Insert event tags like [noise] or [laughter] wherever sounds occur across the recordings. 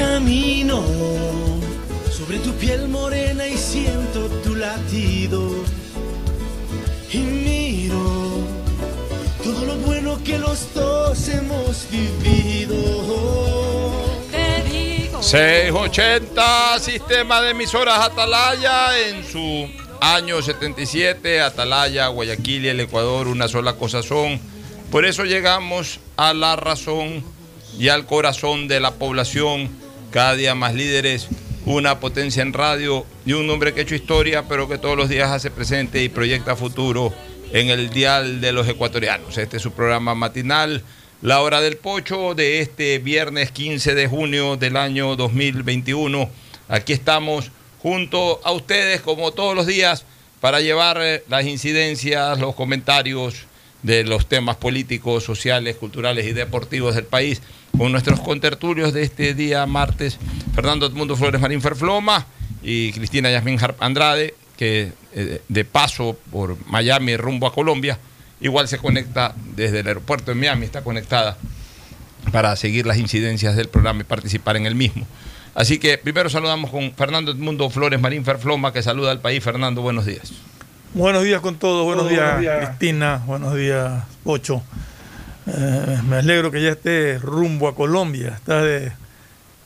Camino sobre tu piel morena y siento tu latido. Y miro todo lo bueno que los dos hemos vivido. Te digo. 680, sistema de emisoras Atalaya en su año 77. Atalaya, Guayaquil y el Ecuador, una sola cosa son. Por eso llegamos a la razón y al corazón de la población cada día más líderes, una potencia en radio y un hombre que ha hecho historia, pero que todos los días hace presente y proyecta futuro en el dial de los ecuatorianos. Este es su programa matinal, La Hora del Pocho, de este viernes 15 de junio del año 2021. Aquí estamos junto a ustedes, como todos los días, para llevar las incidencias, los comentarios de los temas políticos, sociales, culturales y deportivos del país con nuestros contertulios de este día martes, Fernando Edmundo Flores Marín Ferfloma y Cristina Yasmín Andrade, que eh, de paso por Miami rumbo a Colombia, igual se conecta desde el aeropuerto de Miami, está conectada para seguir las incidencias del programa y participar en el mismo. Así que primero saludamos con Fernando Edmundo Flores Marín Ferfloma, que saluda al país. Fernando, buenos días. Buenos días con todos, buenos, días, Cristina, buenos días Ocho. Eh, me alegro que ya esté rumbo a Colombia. Está de,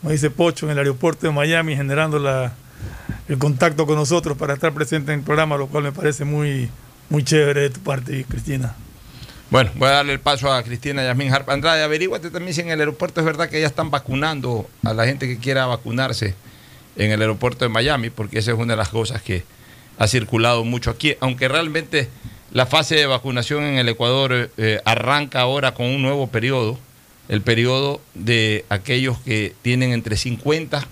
como dice Pocho, en el aeropuerto de Miami generando la, el contacto con nosotros para estar presente en el programa, lo cual me parece muy, muy chévere de tu parte, Cristina. Bueno, voy a darle el paso a Cristina Yasmin Harp Andrade. Averíguate también si en el aeropuerto es verdad que ya están vacunando a la gente que quiera vacunarse en el aeropuerto de Miami, porque esa es una de las cosas que ha circulado mucho aquí, aunque realmente la fase de vacunación en el Ecuador eh, arranca ahora con un nuevo periodo, el periodo de aquellos que tienen entre 50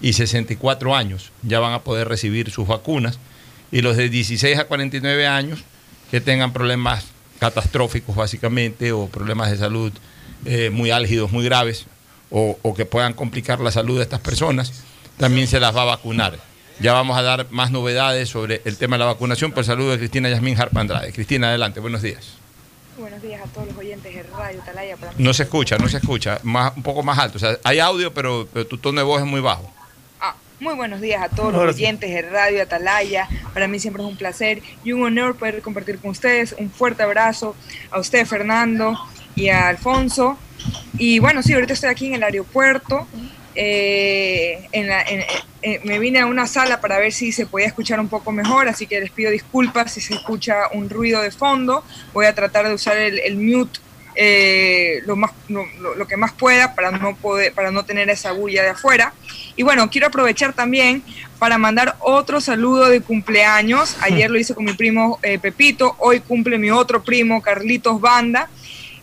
y 64 años, ya van a poder recibir sus vacunas, y los de 16 a 49 años que tengan problemas catastróficos básicamente o problemas de salud eh, muy álgidos, muy graves, o, o que puedan complicar la salud de estas personas, también se las va a vacunar. Ya vamos a dar más novedades sobre el tema de la vacunación. Por saludo de Cristina Yasmín Harp Andrade. Cristina, adelante, buenos días. Buenos días a todos los oyentes de Radio Talaya. no se escucha, no se escucha, más, un poco más alto. O sea, hay audio, pero, tu tono de voz es muy bajo. Ah, muy buenos días a todos los oyentes de Radio Atalaya. Para mí siempre es un placer y un honor poder compartir con ustedes. Un fuerte abrazo a usted, Fernando, y a Alfonso. Y bueno, sí, ahorita estoy aquí en el aeropuerto. Eh, en me vine a una sala para ver si se podía escuchar un poco mejor, así que les pido disculpas si se escucha un ruido de fondo. Voy a tratar de usar el, mute eh, lo, más, lo, que más pueda para no, poder, para no tener esa bulla de afuera. Y bueno, quiero aprovechar también para mandar otro saludo de cumpleaños. Ayer lo hice con mi primo eh, Pepito, hoy cumple mi otro primo Carlitos Banda.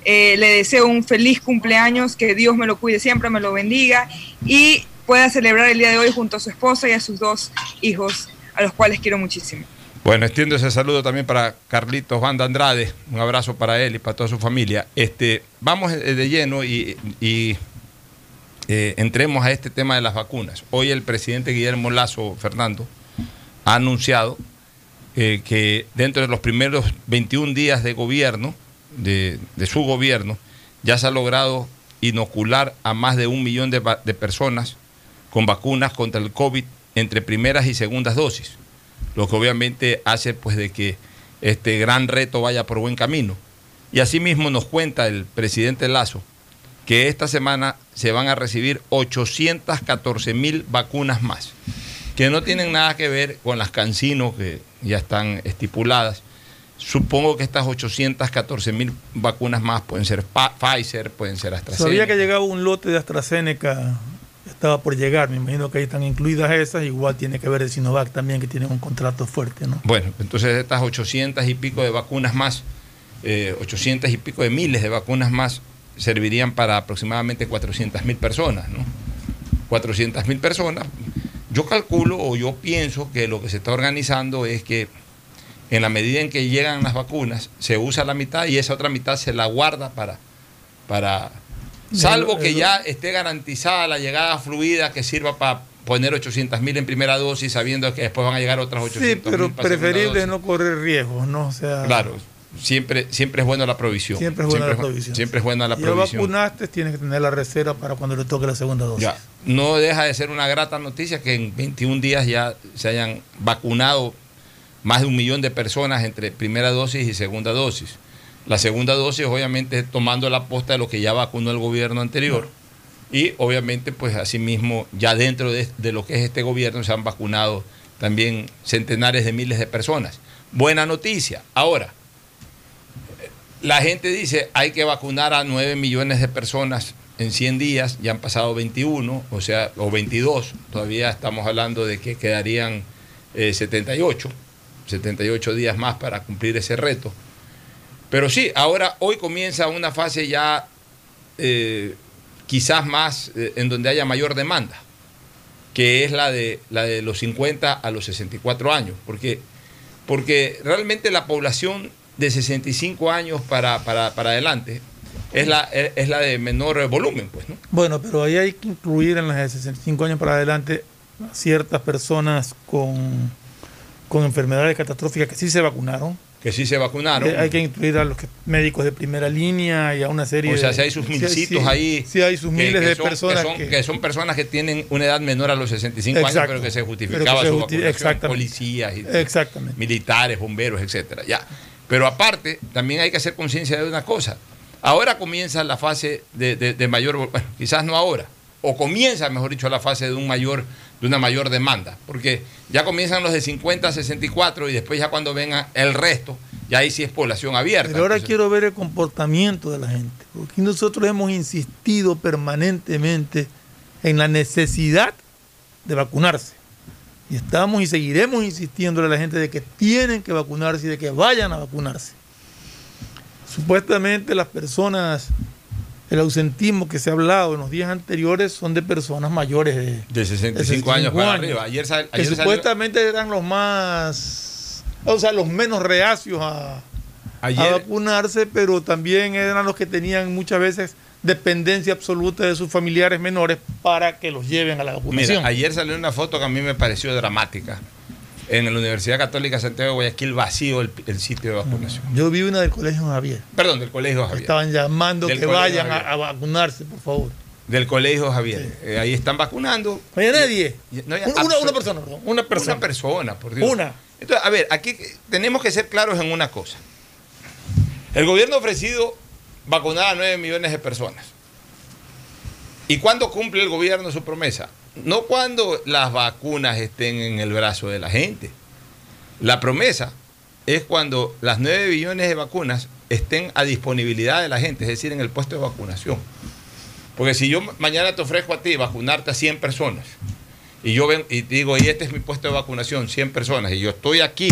Eh, le deseo un feliz cumpleaños, que Dios me lo cuide siempre, me lo bendiga y pueda celebrar el día de hoy junto a su esposa y a sus dos hijos, a los cuales quiero muchísimo. Bueno, extiendo ese saludo también para Carlitos Banda Andrade, un abrazo para él y para toda su familia. Este, vamos de lleno y, eh, entremos a este tema de las vacunas. Hoy el presidente Guillermo Lazo Fernando ha anunciado eh, que dentro de los primeros 21 días de gobierno, de, su gobierno, ya se ha logrado inocular a más de un millón de, personas con vacunas contra el COVID entre primeras y segundas dosis lo que obviamente hace pues de que este gran reto vaya por buen camino. Y asimismo nos cuenta el presidente Lazo que esta semana se van a recibir 814 mil vacunas más, que no tienen nada que ver con las cancinos que ya están estipuladas. Supongo que estas 814 mil vacunas más pueden ser Pfizer, pueden ser AstraZeneca. Sabía que llegaba un lote de AstraZeneca estaba por llegar, me imagino que ahí están incluidas esas, igual tiene que ver el Sinovac también, que tiene un contrato fuerte, ¿no? Bueno, entonces estas 800 y pico de vacunas más, 800 eh, y pico de miles de vacunas más, servirían para aproximadamente 400 mil personas, ¿no? 400 mil personas. Yo calculo o yo pienso que lo que se está organizando es que en la medida en que llegan las vacunas, se usa la mitad y esa otra mitad se la guarda para, para Salvo que ya esté garantizada la llegada fluida que sirva para poner 800 mil en primera dosis sabiendo que después van a llegar otras 800 Sí, pero preferible no correr riesgos, ¿no? O sea, claro, siempre, siempre es buena la provisión. Siempre es buena la provisión. Siempre es buena la provisión. vacunaste, tienes que tener la reserva para cuando le toque la segunda dosis. Ya. No deja de ser una grata noticia que en 21 días ya se hayan vacunado más de un millón de personas entre primera dosis y segunda dosis. La segunda dosis, obviamente, tomando la posta de lo que ya vacunó el gobierno anterior. Y obviamente, pues asimismo, ya dentro de, lo que es este gobierno se han vacunado también centenares de miles de personas. Buena noticia. Ahora, la gente dice, hay que vacunar a 9 millones de personas en 100 días, ya han pasado 21, o sea, o 22, todavía estamos hablando de que quedarían 78, eh, 78 días más para cumplir ese reto. Pero sí, ahora hoy comienza una fase ya eh, quizás más eh, en donde haya mayor demanda, que es la de, la de los 50 a los 64 años, porque, porque realmente la población de 65 años para, para, para adelante es la, es la de menor volumen, pues, ¿no? Bueno, pero ahí hay que incluir en las de 65 años para adelante ciertas personas con, con enfermedades catastróficas que sí se vacunaron que sí se vacunaron. Hay que incluir a los médicos de primera línea y a una serie de... O sea, si hay sus milcitos ahí. Sí, hay sus miles de personas. Que son, personas que tienen una edad menor a los 65 años, pero que se justificaba su vacunación. Policías, y, exactamente. militares, bomberos, etcétera. Ya. Pero aparte, también hay que hacer conciencia de una cosa. Ahora comienza la fase de, de mayor... Bueno, quizás no ahora. O comienza, mejor dicho, la fase de un mayor de una mayor demanda, porque ya comienzan los de 50 a 64 y después ya cuando venga el resto, ya ahí sí es población abierta. Pero ahora quiero ver el comportamiento de la gente, porque nosotros hemos insistido permanentemente en la necesidad de vacunarse. Y estamos y seguiremos insistiendo a la gente de que tienen que vacunarse y de que vayan a vacunarse. Supuestamente las personas el ausentismo que se ha hablado en los días anteriores son de personas mayores de, de 65, años para arriba. Ayer, que supuestamente eran los más, o sea, los menos reacios a, vacunarse, pero también eran los que tenían muchas veces dependencia absoluta de sus familiares menores para que los lleven a la vacunación. Mira, ayer salió una foto que a mí me pareció dramática en la Universidad Católica Santiago de Guayaquil vacío el, sitio de vacunación. Yo vi una del Colegio Javier. Perdón, del Colegio Javier. Estaban llamando que vayan a, vacunarse, por favor. Del Colegio Javier. Eh, ahí están vacunando. No hay nadie. una, persona, perdón. Una persona. Una persona, por Dios. Una. Entonces, a ver, aquí tenemos que ser claros en una cosa. El gobierno ha ofrecido vacunar a 9 millones de personas. ¿Y cuándo cumple el gobierno su promesa? No cuando las vacunas estén en el brazo de la gente. La promesa es cuando las 9 billones de vacunas estén a disponibilidad de la gente, es decir, en el puesto de vacunación. Porque si yo mañana te ofrezco a ti vacunarte a 100 personas, y yo ven, y digo, y este es mi puesto de vacunación, 100 personas, y yo estoy aquí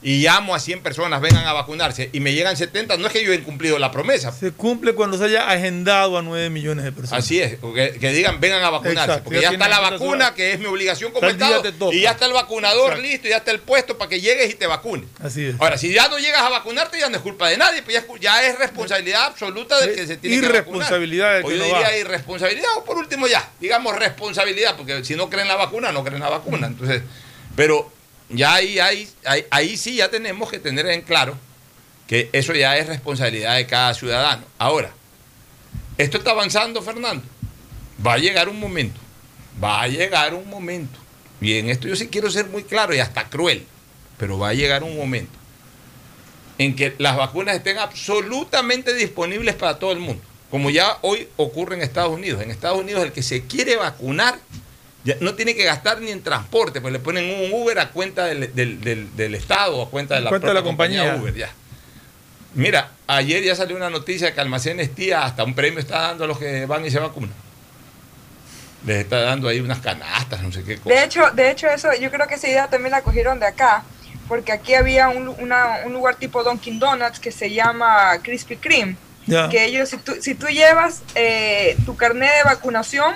y llamo a 100 personas, vengan a vacunarse, y me llegan 70, no es que yo he cumplido la promesa. Se cumple cuando se haya agendado a 9 millones de personas. Así es, que, digan, vengan a vacunarse, porque ya, está la vacuna, que es mi obligación como Estado, y ya está el vacunador listo, y ya está el puesto para que llegues y te vacunes. Así es. Ahora, si ya no llegas a vacunarte, ya no es culpa de nadie, pues ya, es responsabilidad absoluta del que se tiene que Irresponsabilidad O yo diría irresponsabilidad, o por último ya, digamos responsabilidad, porque si no creen la vacuna, no creen la vacuna. Entonces, pero ya ahí, ahí, ahí, sí ya tenemos que tener en claro que eso ya es responsabilidad de cada ciudadano. Ahora, esto está avanzando, Fernando. Va a llegar un momento, va a llegar un momento. Y en esto yo sí quiero ser muy claro y hasta cruel, pero va a llegar un momento en que las vacunas estén absolutamente disponibles para todo el mundo, como ya hoy ocurre en Estados Unidos. En Estados Unidos el que se quiere vacunar no tiene que gastar ni en transporte, pues le ponen un Uber a cuenta del, del, Estado o a cuenta de la, cuenta de la compañía. Uber. Ya. Mira, ayer ya salió una noticia que Almacenes Tía hasta un premio está dando a los que van y se vacunan. Les está dando ahí unas canastas, no sé qué cosa. De hecho, de hecho eso, yo creo que esa idea también la cogieron de acá, porque aquí había un, lugar tipo Dunkin' Donuts que se llama Krispy Kreme. Que ellos, si tú, si tú llevas eh, tu carnet de vacunación,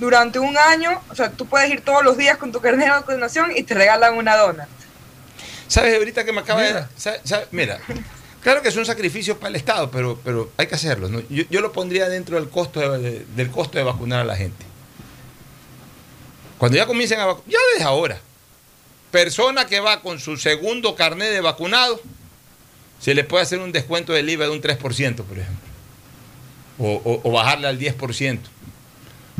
durante un año, o sea, tú puedes ir todos los días con tu carnet de vacunación y te regalan una dona. ¿Sabes ahorita que me acaba de... Mira, claro que son sacrificios para el Estado, pero, pero hay que hacerlo. Yo, lo pondría dentro del costo de, del costo de vacunar a la gente. Cuando ya comiencen a vacunar, ya desde ahora, persona que va con su segundo carnet de vacunado, se le puede hacer un descuento del IVA de un 3%, por ejemplo. O, o bajarle al 10%.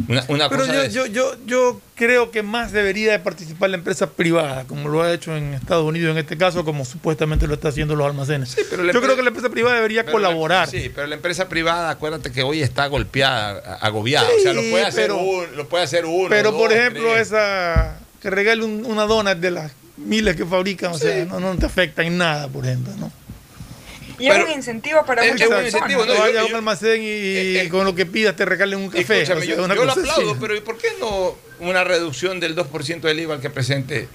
Pero yo, yo, yo, yo, creo que más debería de participar la empresa privada, como lo ha hecho en Estados Unidos en este caso, como supuestamente lo está haciendo los almacenes. yo creo que la empresa privada debería colaborar. sí, pero la empresa privada, acuérdate que hoy está golpeada, agobiada. o sea, lo puede hacer, uno, lo puede hacer uno. Pero, por ejemplo, esa que regale una dona de las miles que fabrican, o sea, no, no te afecta en nada, por ejemplo, ¿no? Y es un incentivo para muchas personas. Incentivo, no, vayas a un almacén y eh, eh, con lo que pidas te regalen un café. yo, lo aplaudo, pero ¿y por qué no una reducción del 2% del IVA al que presente?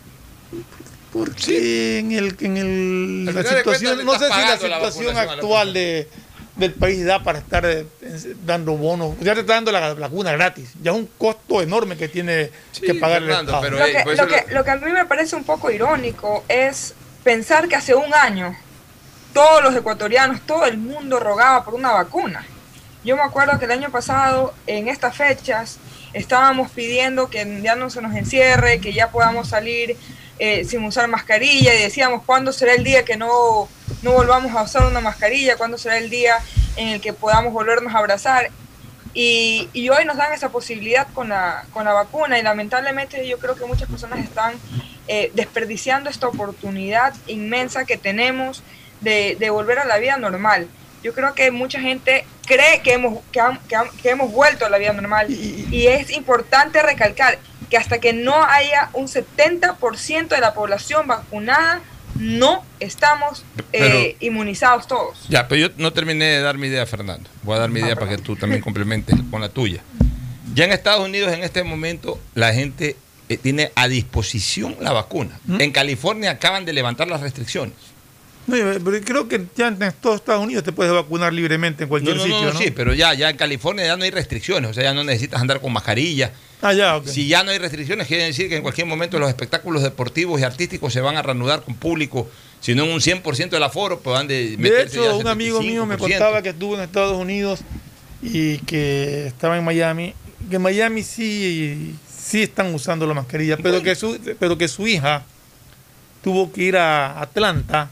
Porque en el, en el la situación, no sé si la situación actual de, del país da para estar eh, dando bonos. Ya te está dando la vacuna gratis. Ya es un costo enorme que tiene que pagar el Estado. Pero, lo, que, lo, que, lo que a mí me parece un poco irónico es pensar que hace un año todos los ecuatorianos, todo el mundo rogaba por una vacuna. Yo me acuerdo que el año pasado, en estas fechas, estábamos pidiendo que ya no se nos encierre, que ya podamos salir eh, sin usar mascarilla y decíamos cuándo será el día que no, no volvamos a usar una mascarilla, cuándo será el día en el que podamos volvernos a abrazar. Y, y, hoy nos dan esa posibilidad con la, con la vacuna y lamentablemente yo creo que muchas personas están eh, desperdiciando esta oportunidad inmensa que tenemos de, volver a la vida normal. Yo creo que mucha gente cree que hemos, que, hemos vuelto a la vida normal y, es importante recalcar que hasta que no haya un 70% de la población vacunada, no estamos eh, inmunizados todos. Ya, pero yo no terminé de dar mi idea, Fernando. Voy a dar mi idea para que tú también [laughs] complementes con la tuya. Ya en Estados Unidos, en este momento, la gente eh, tiene a disposición la vacuna. ¿Mm? En California acaban de levantar las restricciones. No, pero creo que ya en todos Estados Unidos te puedes vacunar libremente en cualquier sitio, no, Sí, pero ya, ya en California ya no hay restricciones, o sea, ya no necesitas andar con mascarilla. Ah, ya, okay. Si ya no hay restricciones, quiere decir que en cualquier momento los espectáculos deportivos y artísticos se van a reanudar con público, si no en un 100% del aforo, pues van de De hecho, un amigo mío me contaba que estuvo en Estados Unidos y que estaba en Miami, que en Miami sí, sí están usando la mascarilla, pero, que su, pero que su hija tuvo que ir a Atlanta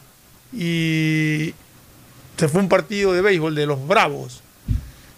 y se fue un partido de béisbol de los Bravos.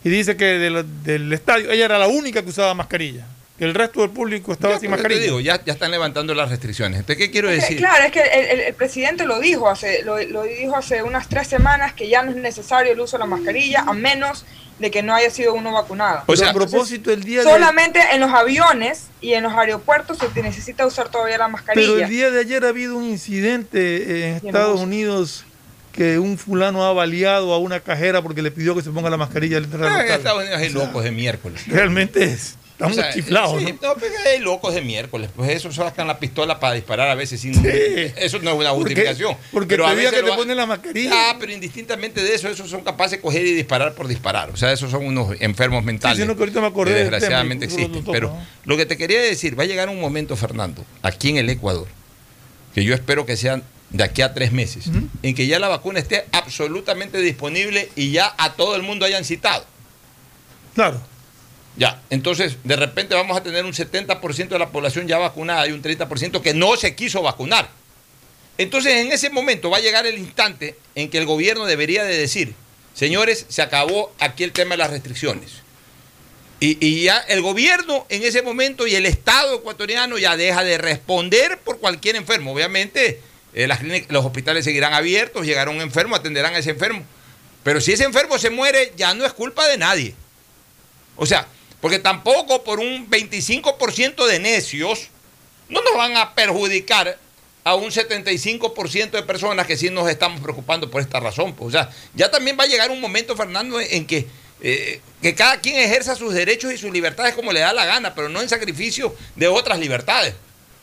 Y dice que del estadio, ella era la única que usaba mascarilla. Que el resto del público estaba sin mascarilla. digo, ya, ya están levantando las restricciones. Entonces, ¿qué quiero decir? claro, es que el, presidente lo dijo hace lo, lo, dijo hace unas tres semanas que ya no es necesario el uso de la mascarilla a menos de que no haya sido uno vacunado. O sea, a propósito, el día Solamente en los aviones y en los aeropuertos se necesita usar todavía la mascarilla. Pero el día de ayer ha habido un incidente en Estados Unidos que un fulano ha baleado a una cajera porque le pidió que se ponga la mascarilla al entrar En Estados Unidos hay locos de miércoles. Realmente es. Estamos chiflados. Sí, ¿no? pues, hay locos de miércoles. Pues eso sacan la pistola para disparar a veces sin. Eso no es una justificación. Porque, pero a veces que te ponen la mascarilla. Ah, pero indistintamente de eso, esos son capaces de coger y disparar por disparar. O sea, esos son unos enfermos mentales. Sí, que ahorita me acordé que desgraciadamente lo existen. Pero lo que te quería decir, va a llegar un momento, Fernando, aquí en el Ecuador, que yo espero que sean de aquí a tres meses, en que ya la vacuna esté absolutamente disponible y ya a todo el mundo hayan citado. Claro. Ya, entonces de repente vamos a tener un 70% de la población ya vacunada y un 30% que no se quiso vacunar. Entonces en ese momento va a llegar el instante en que el gobierno debería de decir, señores, se acabó aquí el tema de las restricciones. Y, ya el gobierno en ese momento y el Estado ecuatoriano ya deja de responder por cualquier enfermo. Obviamente eh, los hospitales seguirán abiertos, llegará un enfermo, atenderán a ese enfermo. Pero si ese enfermo se muere, ya no es culpa de nadie. O sea, porque tampoco por un 25% de necios no nos van a perjudicar a un 75% de personas que sí nos estamos preocupando por esta razón. pues. O sea, ya también va a llegar un momento, Fernando, en que, eh, que cada quien ejerza sus derechos y sus libertades como le da la gana, pero no en sacrificio de otras libertades.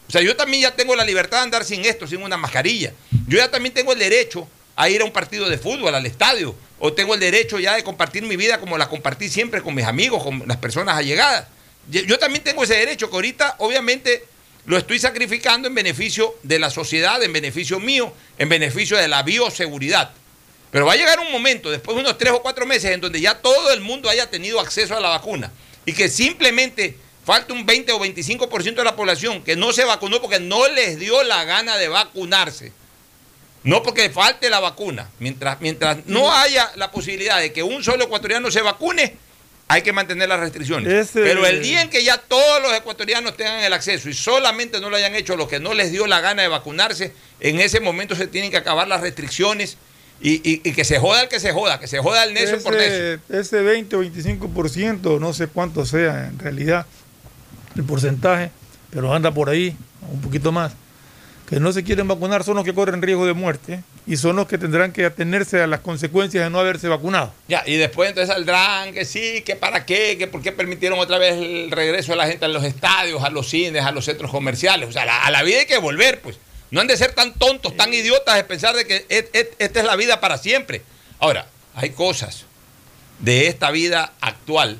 O sea, yo también ya tengo la libertad de andar sin esto, sin una mascarilla. Yo ya también tengo el derecho a ir a un partido de fútbol, al estadio. O tengo el derecho ya de compartir mi vida como la compartí siempre con mis amigos, con las personas allegadas. Yo, también tengo ese derecho que ahorita, obviamente, lo estoy sacrificando en beneficio de la sociedad, en beneficio mío, en beneficio de la bioseguridad. Pero va a llegar un momento, después de unos tres o cuatro meses, en donde ya todo el mundo haya tenido acceso a la vacuna y que simplemente falte un 20 o 25% de la población que no se vacunó porque no les dio la gana de vacunarse. No porque falte la vacuna. Mientras, mientras no haya la posibilidad de que un solo ecuatoriano se vacune, hay que mantener las restricciones. Ese- Pero el día en que ya todos los ecuatorianos tengan el acceso y solamente no lo hayan hecho los que no les dio la gana de vacunarse, en ese momento se tienen que acabar las restricciones y, y- y que se joda el que se joda, que se joda el necio por necio. Ese 20 o 25%, no sé cuánto sea en realidad el porcentaje, pero anda por ahí, un poquito más, que no se quieren vacunar son los que corren riesgo de muerte y son los que tendrán que atenerse a las consecuencias de no haberse vacunado. Ya, y después entonces saldrán que sí, que para qué, que por qué permitieron otra vez el regreso de la gente a los estadios, a los cines, a los centros comerciales. O sea, la- a la vida hay que volver, pues. No han de ser tan tontos, tan idiotas de pensar de que et- et- esta es la vida para siempre. Ahora, hay cosas de esta vida actual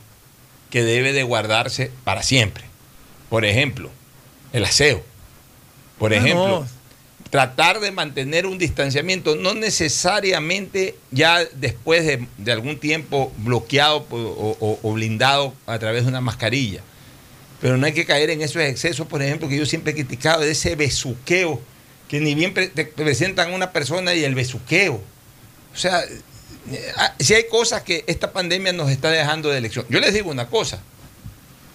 que debe de guardarse para siempre. Por ejemplo, el aseo. Por Ah, ejemplo, no. tratar de mantener un distanciamiento, no necesariamente ya después de, de algún tiempo bloqueado o, o- o blindado a través de una mascarilla. Pero no hay que caer en esos excesos, por ejemplo, que yo siempre he criticado, de ese besuqueo, que ni bien pre- te presentan a una persona y el besuqueo. O sea, si hay cosas que esta pandemia nos está dejando de elección. Yo les digo una cosa,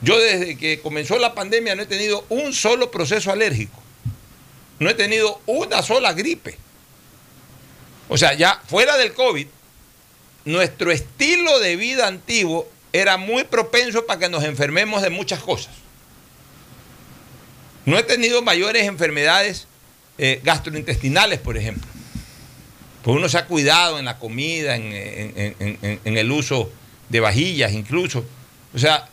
yo desde que comenzó la pandemia no he tenido un solo proceso alérgico. No he tenido una sola gripe. O sea, ya fuera del COVID, nuestro estilo de vida antiguo era muy propenso para que nos enfermemos de muchas cosas. No he tenido mayores enfermedades eh, gastrointestinales, por ejemplo. Pues uno se ha cuidado en la comida, en, en- el uso de vajillas incluso. O sea,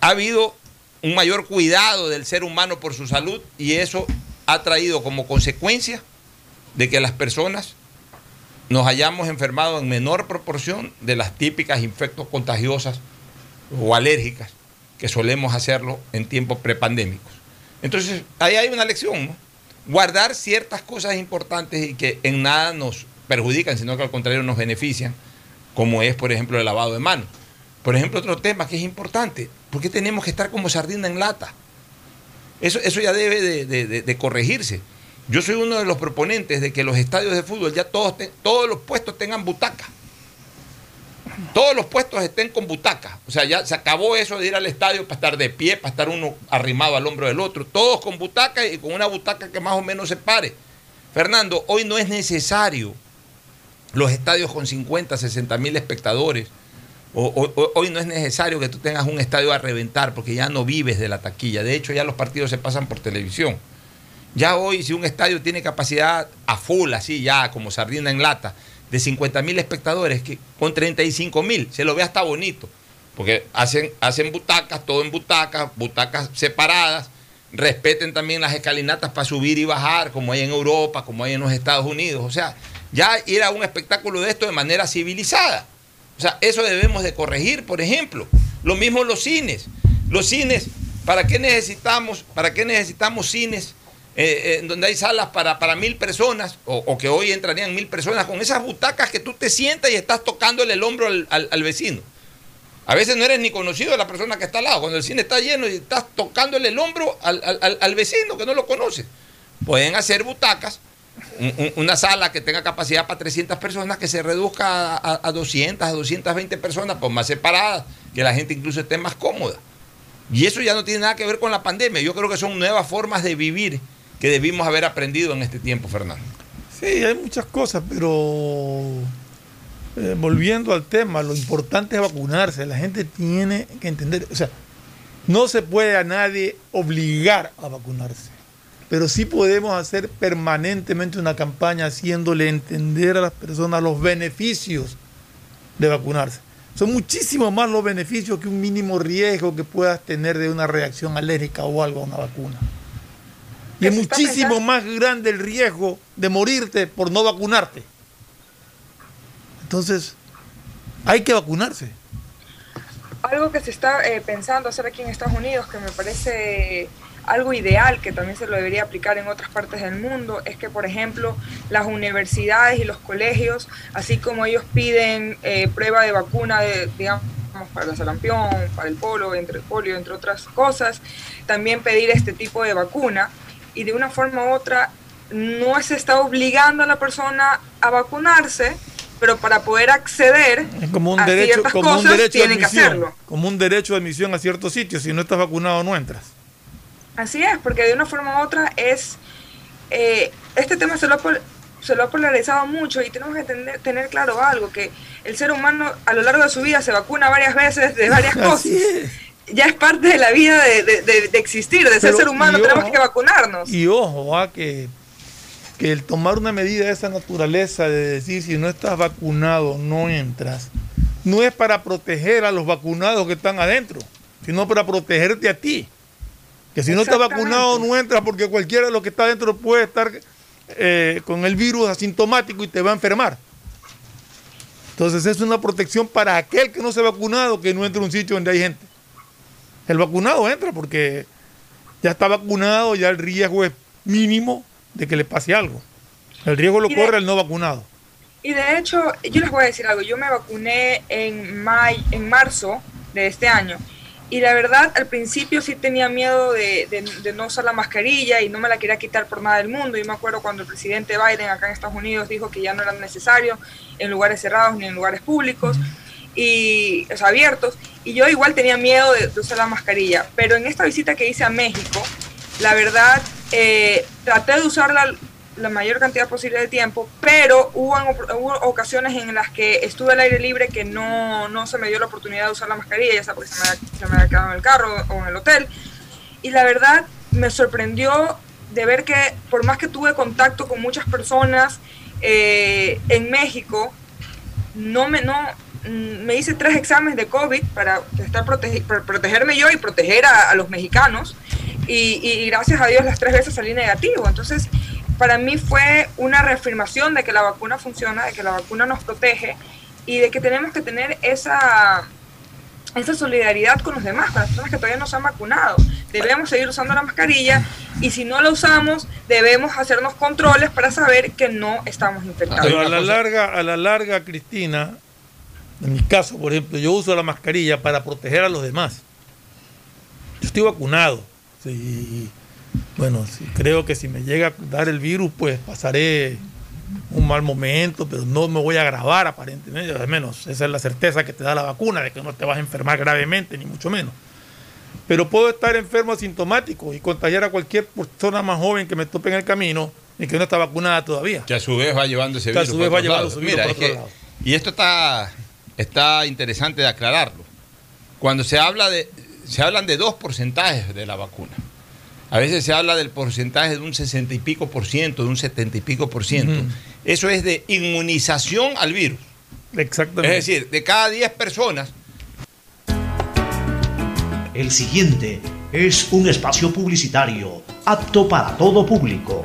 ha habido un mayor cuidado del ser humano por su salud y eso ha traído como consecuencia de que las personas nos hayamos enfermado en menor proporción de las típicas infectos contagiosas o alérgicas que solemos hacerlo en tiempos prepandémicos. Entonces, ahí hay una lección. Guardar ciertas cosas importantes y que en nada nos perjudican, sino que al contrario nos benefician, como es, por ejemplo, el lavado de manos. Por ejemplo, otro tema que es importante, ¿por qué tenemos que estar como sardina en lata? Eso, eso ya debe de, corregirse. Yo soy uno de los proponentes de que los estadios de fútbol ya todos, todos los puestos tengan butaca. Todos los puestos estén con butaca. O sea, ya se acabó eso de ir al estadio para estar de pie, para estar uno arrimado al hombro del otro. Todos con butaca y con una butaca que más o menos se pare. Fernando, hoy no es necesario los estadios con 50, 60 mil espectadores. Hoy no es necesario que tú tengas un estadio a reventar porque ya no vives de la taquilla. De hecho, ya los partidos se pasan por televisión. Ya hoy, si un estadio tiene capacidad a full, así ya como sardina en lata, de 50 mil espectadores, que con 35 mil se lo ve hasta bonito. porque hacen, hacen butacas, todo en butacas, butacas separadas, respeten también las escalinatas para subir y bajar, como hay en Europa, como hay en los Estados Unidos. O sea, ya ir a un espectáculo de esto de manera civilizada. O sea, eso debemos de corregir, por ejemplo. Lo mismo los cines. Los cines, ¿para qué necesitamos, para qué necesitamos cines eh, eh, donde hay salas para, para mil personas, o, que hoy entrarían mil personas, con esas butacas que tú te sientas y estás tocándole el hombro al, vecino? A veces no eres ni conocido de la persona que está al lado. Cuando el cine está lleno y estás tocándole el hombro al, vecino que no lo conoce. Pueden hacer butacas, una sala que tenga capacidad para 300 personas que se reduzca a, a 200, a 220 personas, pues más separadas, que la gente incluso esté más cómoda. Y eso ya no tiene nada que ver con la pandemia. Yo creo que son nuevas formas de vivir que debimos haber aprendido en este tiempo, Fernando. Sí, hay muchas cosas, pero eh, volviendo al tema, lo importante es vacunarse. La gente tiene que entender, o sea, no se puede a nadie obligar a vacunarse, pero sí podemos hacer permanentemente una campaña haciéndole entender a las personas los beneficios de vacunarse. Son muchísimo más los beneficios que un mínimo riesgo que puedas tener de una reacción alérgica o algo a una vacuna. Y es muchísimo más grande el riesgo de morirte por no vacunarte. Entonces, hay que vacunarse. Algo que se está eh, pensando hacer aquí en Estados Unidos, que me parece algo ideal, que también se lo debería aplicar en otras partes del mundo, es que, por ejemplo, las universidades y los colegios, así como ellos piden eh, prueba de vacuna, de, digamos, para el sarampión, para el polo, entre el polio, entre otras cosas, también pedir este tipo de vacuna y de una forma u otra no se está obligando a la persona a vacunarse, pero para poder acceder como un derecho, como un derecho de admisión, Como un derecho de admisión a ciertos sitios, si no estás vacunado no entras. Así es, porque de una forma u otra es... Eh, este tema se lo, se lo ha polarizado mucho y tenemos que tener, tener claro algo, que el ser humano a lo largo de su vida se vacuna varias veces de varias [laughs] cosas ya es parte de la vida de, existir, de ser ser humano, tenemos que vacunarnos. Y ojo, a ah, que, que el tomar una medida de esa naturaleza, de decir si no estás vacunado, no entras, no es para proteger a los vacunados que están adentro, sino para protegerte a ti. Que si no estás vacunado, no entras porque cualquiera de los que está adentro puede estar eh, con el virus asintomático y te va a enfermar. Entonces es una protección para aquel que no se ha vacunado, que no entre a un sitio donde hay gente. El vacunado entra porque ya está vacunado, ya el riesgo es mínimo de que le pase algo. El riesgo lo corre el no vacunado. Y de hecho, yo les voy a decir algo, yo me vacuné en, en marzo de este año y la verdad al principio sí tenía miedo de, no usar la mascarilla y no me la quería quitar por nada del mundo. Yo me acuerdo cuando el presidente Biden acá en Estados Unidos dijo que ya no era necesario en lugares cerrados ni en lugares públicos y abiertos y yo igual tenía miedo de, usar la mascarilla pero en esta visita que hice a México la verdad eh, traté de usarla la mayor cantidad posible de tiempo pero hubo, ocasiones en las que estuve al aire libre que no, no se me dio la oportunidad de usar la mascarilla ya sea porque se me, se me había quedado en el carro o en el hotel y la verdad me sorprendió de ver que por más que tuve contacto con muchas personas eh, en México no me no Mm, me hice tres exámenes de COVID para, estar protegerme yo y proteger a, los mexicanos. Y, gracias a Dios las tres veces salí negativo. Entonces, para mí fue una reafirmación de que la vacuna funciona, de que la vacuna nos protege y de que tenemos que tener esa, esa solidaridad con los demás, con las personas que todavía no se han vacunado. Debemos seguir usando la mascarilla y si no la usamos, debemos hacernos controles para saber que no estamos infectados. Pero a la larga, a la larga, Cristina, en mi caso, por ejemplo, yo uso la mascarilla para proteger a los demás. Yo estoy vacunado. y bueno, creo que si me llega a dar el virus, pues pasaré un mal momento, pero no me voy a agravar aparentemente, al menos esa es la certeza que te da la vacuna, de que no te vas a enfermar gravemente, ni mucho menos. Pero puedo estar enfermo asintomático y contagiar a cualquier persona más joven que me tope en el camino y que no está vacunada todavía. Que a su vez va llevando ese virus. Que a su vez va llevando virus. Mira, y esto está está interesante de aclararlo. Cuando se habla de, se hablan de dos porcentajes de la vacuna. A veces se habla del porcentaje de un 60 y pico por ciento, de un 70 y pico por ciento. Eso es de inmunización al virus. Exactamente. Es decir, de cada 10 personas, El siguiente es un espacio publicitario apto para todo público.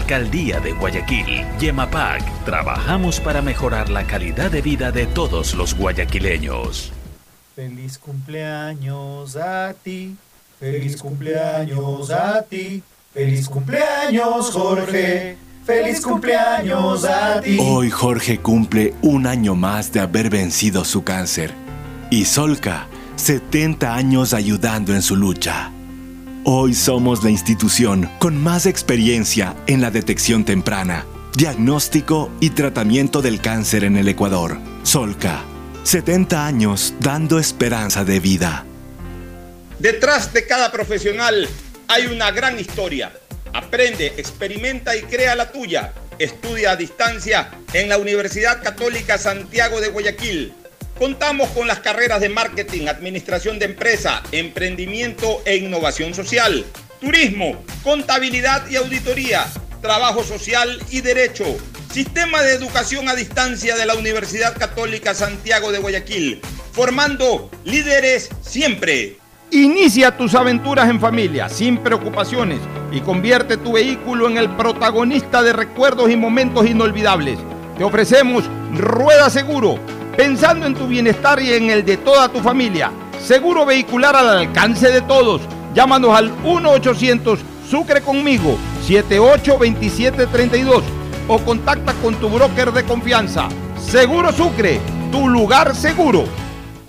Alcaldía de Guayaquil, Yemapac, trabajamos para mejorar la calidad de vida de todos los guayaquileños. Feliz cumpleaños a ti, feliz cumpleaños a ti, feliz cumpleaños Jorge, feliz cumpleaños a ti. Hoy Jorge cumple un año más de haber vencido su cáncer y Solca 70 años ayudando en su lucha. Hoy somos la institución con más experiencia en la detección temprana, diagnóstico y tratamiento del cáncer en el Ecuador. Solca 70 años dando esperanza de vida. Detrás de cada profesional hay una gran historia. Aprende, experimenta y crea la tuya. Estudia a distancia en la Universidad Católica Santiago de Guayaquil. Contamos con las carreras de marketing, administración de empresa, emprendimiento e innovación social, turismo, contabilidad y auditoría, trabajo social y derecho Sistema de Educación a Distancia de la Universidad Católica Santiago de Guayaquil, formando líderes siempre. Inicia tus aventuras en familia, sin preocupaciones, y convierte tu vehículo en el protagonista de recuerdos y momentos inolvidables. Te ofrecemos Rueda Seguro, pensando en tu bienestar y en el de toda tu familia. Seguro vehicular al alcance de todos. Llámanos al 1-800 Sucre conmigo, 782732 o contacta con tu broker de confianza. Seguro Sucre, tu lugar seguro.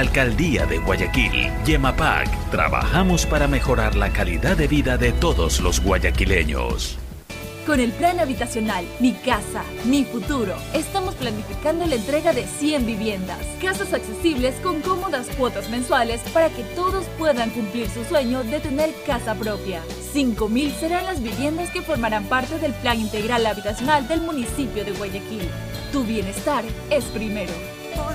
Alcaldía de Guayaquil, Yemapac, trabajamos para mejorar la calidad de vida de todos los guayaquileños. Con el plan habitacional Mi Casa, Mi Futuro, estamos planificando la entrega de 100 viviendas, casas accesibles con cómodas cuotas mensuales para que todos puedan cumplir su sueño de tener casa propia. 5.000 serán las viviendas que formarán parte del plan integral habitacional del municipio de Guayaquil. Tu bienestar es primero. Por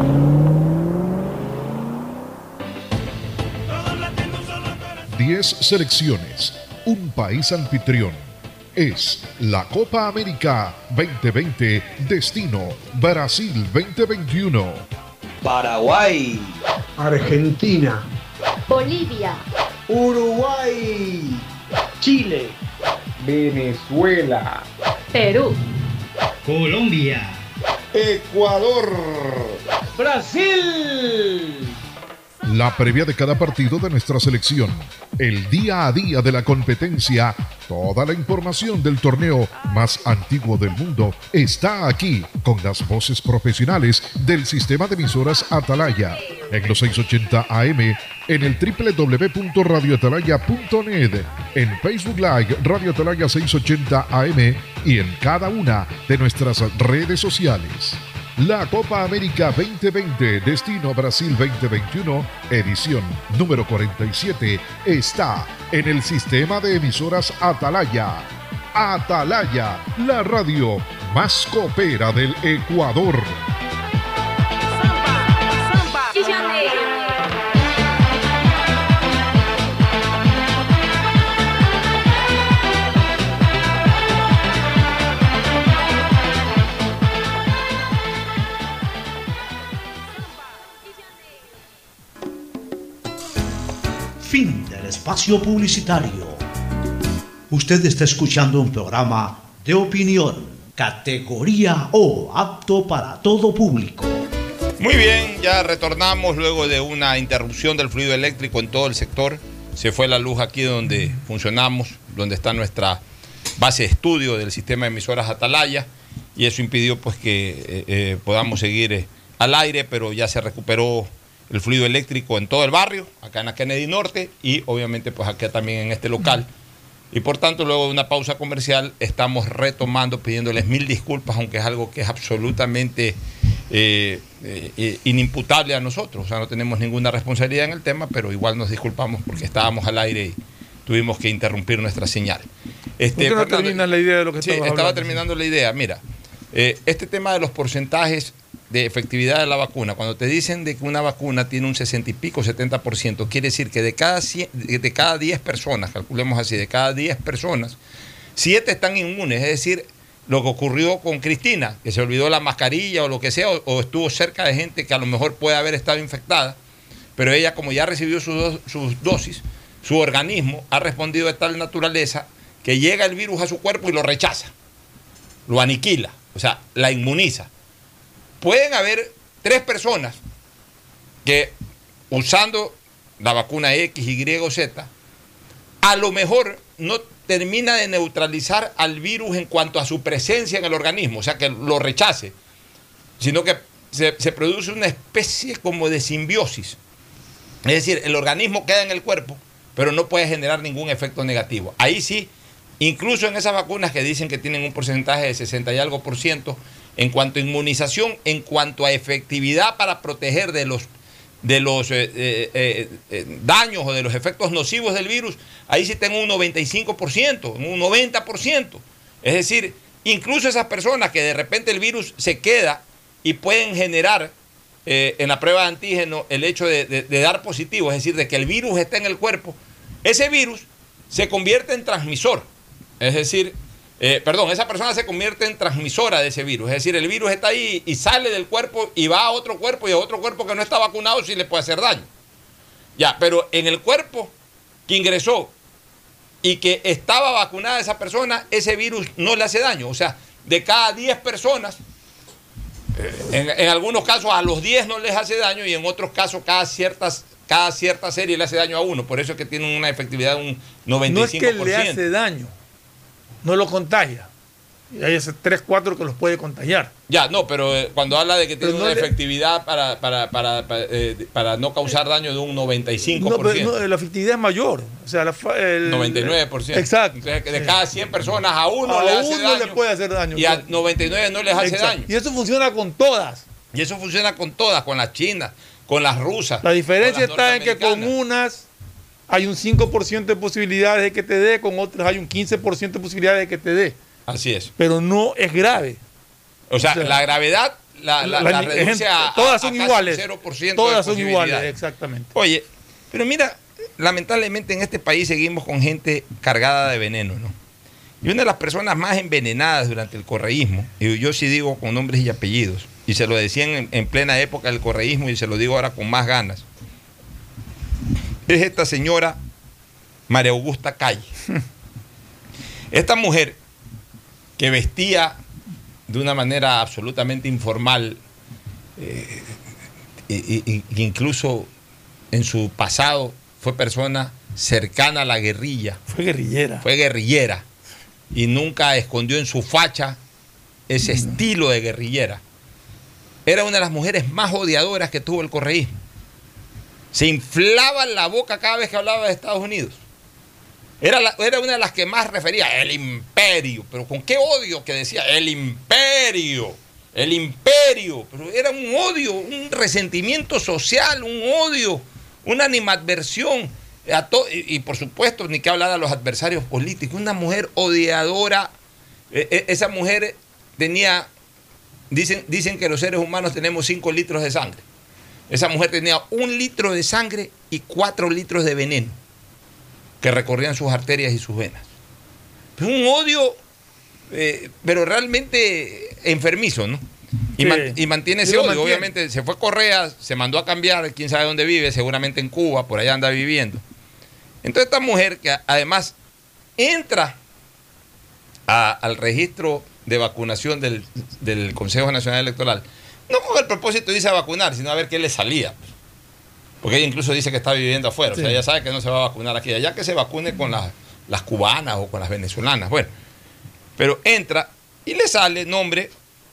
10 selecciones, un país anfitrión. Es la Copa América 2020, Destino Brasil 2021. Paraguay. Argentina. Bolivia. Uruguay. Chile. Venezuela. Perú. Colombia. Ecuador. Brasil. La previa de cada partido de nuestra selección, el día a día de la competencia, toda la información del torneo más antiguo del mundo está aquí con las voces profesionales del sistema de emisoras Atalaya en los 680 AM, en el www.radioatalaya.net, en Facebook Live Radio Atalaya 680 AM y en cada una de nuestras redes sociales. La Copa América 2020, Destino Brasil 2021, edición número 47, está en el sistema de emisoras Atalaya. Atalaya, la radio más copera del Ecuador. Fin del espacio publicitario. Usted está escuchando un programa de opinión, categoría O, apto para todo público. Muy bien, ya retornamos luego de una interrupción del fluido eléctrico en todo el sector. Se fue la luz aquí donde funcionamos, donde está nuestra base de estudio del sistema de emisoras Atalaya y eso impidió pues que eh, eh, podamos seguir eh, al aire, pero ya se recuperó el fluido eléctrico en todo el barrio, acá en la Kennedy Norte y obviamente pues acá también en este local. Y por tanto, luego de una pausa comercial, estamos retomando, pidiéndoles mil disculpas, aunque es algo que es absolutamente eh, eh, inimputable a nosotros. O sea, no tenemos ninguna responsabilidad en el tema, pero igual nos disculpamos porque estábamos al aire y tuvimos que interrumpir nuestra señal. Este, ¿Por qué no terminas la idea de lo que sí, estaba terminando la idea. Mira, eh, este tema de los porcentajes de efectividad de la vacuna, cuando te dicen de que una vacuna tiene un 60 y pico, 70%, quiere decir que de cada, de cada 10 personas, calculemos así, de cada 10 personas, 7 están inmunes, es decir, lo que ocurrió con Cristina, que se olvidó la mascarilla o lo que sea, o, estuvo cerca de gente que a lo mejor puede haber estado infectada, pero ella como ya recibió sus, sus dosis, su organismo ha respondido de tal naturaleza que llega el virus a su cuerpo y lo rechaza, lo aniquila, o sea, la inmuniza pueden haber tres personas que usando la vacuna X, Y o Z, a lo mejor no termina de neutralizar al virus en cuanto a su presencia en el organismo, o sea, que lo rechace, sino que se, se produce una especie como de simbiosis. Es decir, el organismo queda en el cuerpo, pero no puede generar ningún efecto negativo. Ahí sí, incluso en esas vacunas que dicen que tienen un porcentaje de 60 y algo por ciento, en cuanto a inmunización, en cuanto a efectividad para proteger de los, de los eh, eh, eh, daños o de los efectos nocivos del virus, ahí sí tengo un 95%, un 90%. Es decir, incluso esas personas que de repente el virus se queda y pueden generar en la prueba de antígeno el hecho de, de dar positivo, es decir, de que el virus está en el cuerpo, ese virus se convierte en transmisor. Es decir, eh, perdón, esa persona se convierte en transmisora de ese virus. Es decir, el virus está ahí y sale del cuerpo y va a otro cuerpo y a otro cuerpo que no está vacunado sí le puede hacer daño. Ya, pero en el cuerpo que ingresó y que estaba vacunada esa persona, ese virus no le hace daño. O sea, de cada 10 personas, eh, en, algunos casos a los 10 no les hace daño y en otros casos cada ciertas cada cierta serie le hace daño a uno. Por eso es que tiene una efectividad de un 95%. No es que le hace daño no lo contagia. Y hay ese 3, 4 que los puede contagiar. Ya, no, pero eh, cuando habla de que tiene no una le- efectividad para, para, para, para, eh, para no causar daño de un 95%. No, pero no, la efectividad es mayor. O sea, la el, 99%. Exacto. Entonces, que de cada 100 personas, a uno A le hace uno daño. le puede hacer daño. Y a 99 no les hace Exacto. daño. Y eso funciona con todas. Y eso funciona con todas, con las chinas, con las rusas. La diferencia está en que con unas hay un 5% de posibilidades de que te dé, con otras hay un 15% de posibilidades de que te dé. Así es. Pero no es grave. O sea, O sea, la gravedad la, la, la- la la reduce a, todas son a casi iguales. 0% Todas de son iguales, exactamente. Oye, pero mira, lamentablemente en este país seguimos con gente cargada de veneno, ¿no? Y una de las personas más envenenadas durante el correísmo, y yo sí digo con nombres y apellidos, y se lo decían en, en plena época del correísmo y se lo digo ahora con más ganas, es esta señora María Augusta Calle. Esta mujer que vestía de una manera absolutamente informal, eh, y- y incluso en su pasado fue persona cercana a la guerrilla. Fue guerrillera. Fue guerrillera. Y nunca escondió en su facha ese estilo de guerrillera. Era una de las mujeres más odiadoras que tuvo el correísmo. Se inflaba la boca cada vez que hablaba de Estados Unidos. Era, era una de las que más refería, el imperio. Pero con qué odio que decía, el imperio, el imperio. Pero era un odio, un resentimiento social, un odio, una animadversión. A y por supuesto, ni que hablar a los adversarios políticos. Una mujer odiadora. E- e- esa mujer tenía, dicen, dicen que los seres humanos tenemos 5 litros de sangre. Esa mujer tenía un litro de sangre y 4 litros de veneno que recorrían sus arterias y sus venas. Es un odio, eh, pero realmente enfermizo, ¿no? Y, Sí. man- y mantiene ese odio. mantiene. Obviamente se fue Correa, se mandó a cambiar, quién sabe dónde vive, seguramente en Cuba, por allá anda viviendo. Entonces esta mujer que a- además entra a- al registro de vacunación del, del Consejo Nacional Electoral, no con el propósito de irse a vacunar, sino a ver qué le salía. Porque ella incluso dice que está viviendo afuera, o sea, ella sabe que no se va a vacunar aquí, allá que se vacune con las, las cubanas o con las venezolanas. Bueno, pero entra y le sale nombre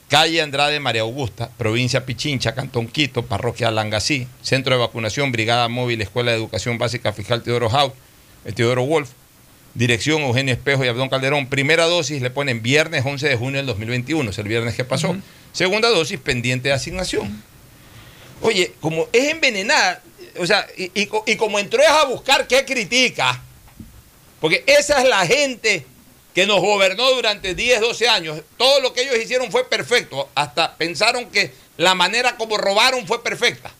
Calle Andrade María Augusta, provincia Pichincha, Cantón Quito, parroquia Langasí, centro de vacunación, Brigada Móvil, Escuela de Educación Básica Fiscal Teodoro Haut, eh, Teodoro Wolf, dirección Eugenio Espejo y Abdón Calderón. Primera dosis le ponen viernes 11 de junio del 2021, es el viernes que pasó. Segunda dosis pendiente de asignación. Oye, como es envenenada, o sea, y, y co- y como entró es a buscar qué critica, porque esa es la gente que nos gobernó durante 10, 12 años. Todo lo que ellos hicieron fue perfecto. Hasta pensaron que la manera como robaron fue perfecta.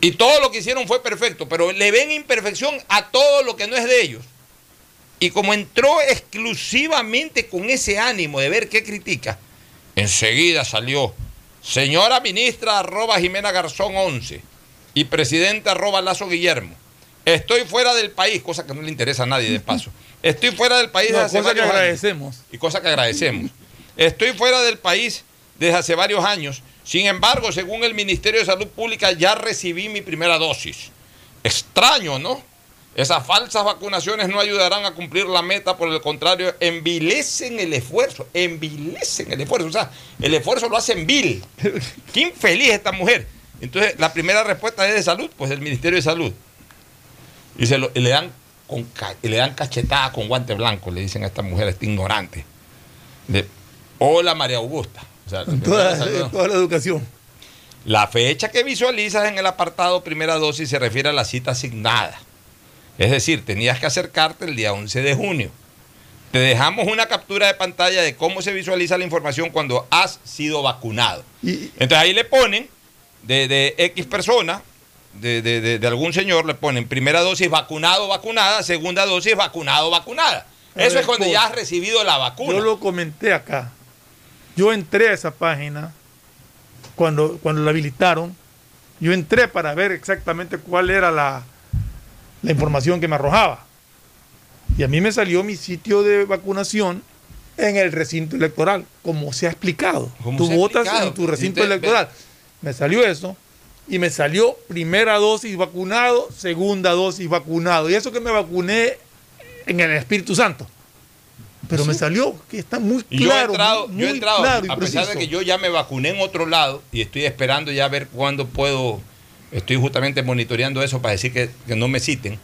Y todo lo que hicieron fue perfecto, pero le ven imperfección a todo lo que no es de ellos. Y como entró exclusivamente con ese ánimo de ver qué critica, enseguida salió señora ministra arroba Jimena Garzón 11 y presidenta arroba Lazo Guillermo. Estoy fuera del país, cosa que no le interesa a nadie de paso. [laughs] Estoy fuera del país No, desde hace cosa que años. agradecemos. Y cosa que agradecemos. Estoy fuera del país desde hace varios años. Sin embargo, según el Ministerio de Salud Pública, ya recibí mi primera dosis. Extraño, ¿no? Esas falsas vacunaciones no ayudarán a cumplir la meta, por el contrario, envilecen el esfuerzo, envilecen el esfuerzo. O sea, el esfuerzo lo hacen vil. [laughs] Qué infeliz esta mujer. Entonces, la primera respuesta es de salud, pues del Ministerio de Salud. Y, se lo- y le dan con le dan cachetada con guante blanco, le dicen a esta mujer, a esta ignorante. De, Hola María Augusta. O sea, En toda, en toda la educación. la fecha que visualizas en el apartado primera dosis se refiere a la cita asignada. Es decir, tenías que acercarte el día 11 de junio. Te dejamos una captura de pantalla de cómo se visualiza la información cuando has sido vacunado. Entonces ahí le ponen de, de X persona, de, de- de- de algún señor, le ponen primera dosis vacunado, vacunada, segunda dosis vacunado, vacunada. Eso es cuando ya has recibido la vacuna. Yo lo comenté acá. Yo entré a esa página cuando, cuando la habilitaron. Yo entré para ver exactamente cuál era la, la información que me arrojaba. Y a mí me salió mi sitio de vacunación en el recinto electoral, como se ha explicado. Tú votas explicado. en tu recinto electoral. Me salió eso y me salió primera dosis vacunado, segunda dosis vacunado. Y eso que me vacuné en el Espíritu Santo. Pero me salió que está muy Y yo he claro. entrado, muy yo he entrado claro a pesar de que yo ya me vacuné en otro lado y estoy esperando ya ver cuándo puedo, estoy justamente monitoreando eso para decir que, que no me citen,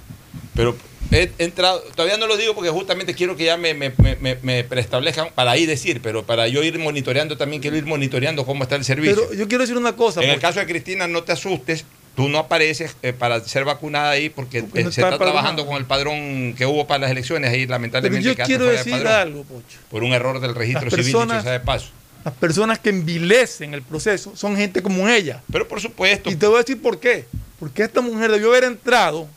pero he entrado, todavía no lo digo porque justamente quiero que ya me, me, me- me preestablezcan para ahí decir, pero para yo ir monitoreando también quiero ir monitoreando cómo está el servicio. Pero yo quiero decir una cosa. en el porque- caso de Cristina, no te asustes. Tú no apareces eh, para ser vacunada ahí porque no eh, se está está trabajando con el padrón que hubo para las elecciones ahí pero lamentablemente yo quedaste quiero decir padrón algo, Pocho. por un error del registro Las civil dicho personas- sea de paso. Las personas que envilecen el proceso son gente como ella. Pero por supuesto. Y te voy a decir por qué. Porque esta mujer debió haber entrado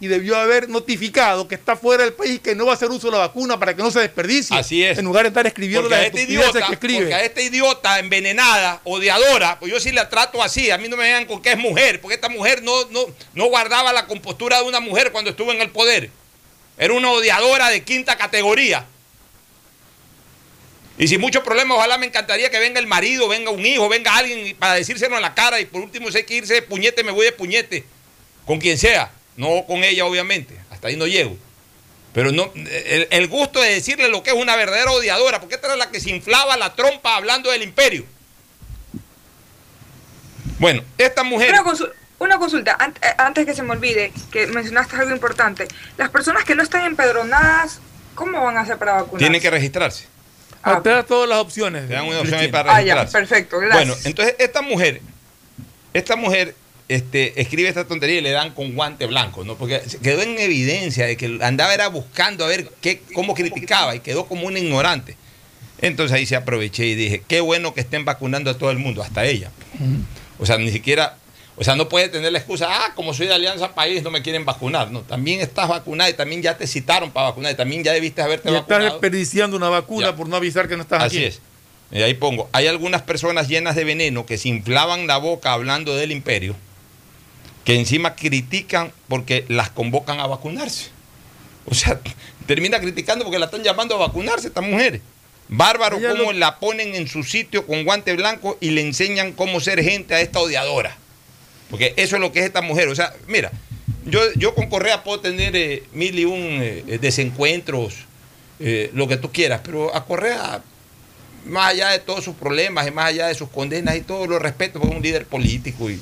y debió haber notificado que está fuera del país y que no va a hacer uso de la vacuna para que no se desperdicie. Así es. En lugar de estar escribiendo las este idiota, que escribe. porque a esta idiota envenenada, odiadora, pues yo sí la trato así, a mí no me vean con que es mujer, porque esta mujer no, no, no guardaba la compostura de una mujer cuando estuvo en el poder. Era una odiadora de quinta categoría. Y sin mucho problema, ojalá me encantaría que venga el marido, venga un hijo, venga alguien para decírselo en la cara y por último si hay que irse de puñete, me voy de puñete. Con quien sea, no con ella obviamente, hasta ahí no llego. Pero no, el, el gusto de decirle lo que es una verdadera odiadora, porque esta era la que se inflaba la trompa hablando del imperio. Bueno, esta mujer... Una, consu- una consulta, eh, antes que se me olvide, que mencionaste algo importante. Las personas que no están empadronadas, ¿cómo van a hacer para vacunarse? Tienen que registrarse. Ah, te da todas las opciones. Te dan una opción ahí para Ah, ya, registrarse. perfecto, gracias. Bueno, entonces esta mujer, esta mujer este, escribe esta tontería y le dan con guante blanco, ¿no? Porque quedó en evidencia de que andaba era buscando a ver qué, cómo criticaba y quedó como un ignorante. Entonces ahí se aproveché y dije, qué bueno que estén vacunando a todo el mundo, hasta ella. O sea, ni siquiera, o sea, no puede tener la excusa, ah, como soy de Alianza País no me quieren vacunar. No, también estás vacunada y también ya te citaron para vacunar y también ya debiste haberte Y estás vacunado. desperdiciando una vacuna Ya. por no avisar que no estás Así aquí. es. Y ahí pongo, hay algunas personas llenas de veneno que se inflaban la boca hablando del imperio, que encima critican porque las convocan a vacunarse. O sea, [laughs] termina criticando porque la están llamando a vacunarse estas mujeres. Bárbaro Ella cómo lo- la ponen en su sitio con guante blanco y le enseñan cómo ser gente a esta odiadora. Porque eso es lo que es esta mujer. O sea, mira, yo, yo con Correa puedo tener eh, mil y un eh, desencuentros, eh, lo que tú quieras, pero a Correa, más allá de todos sus problemas y más allá de sus condenas y todo, lo respeto porque es un líder político. Y, y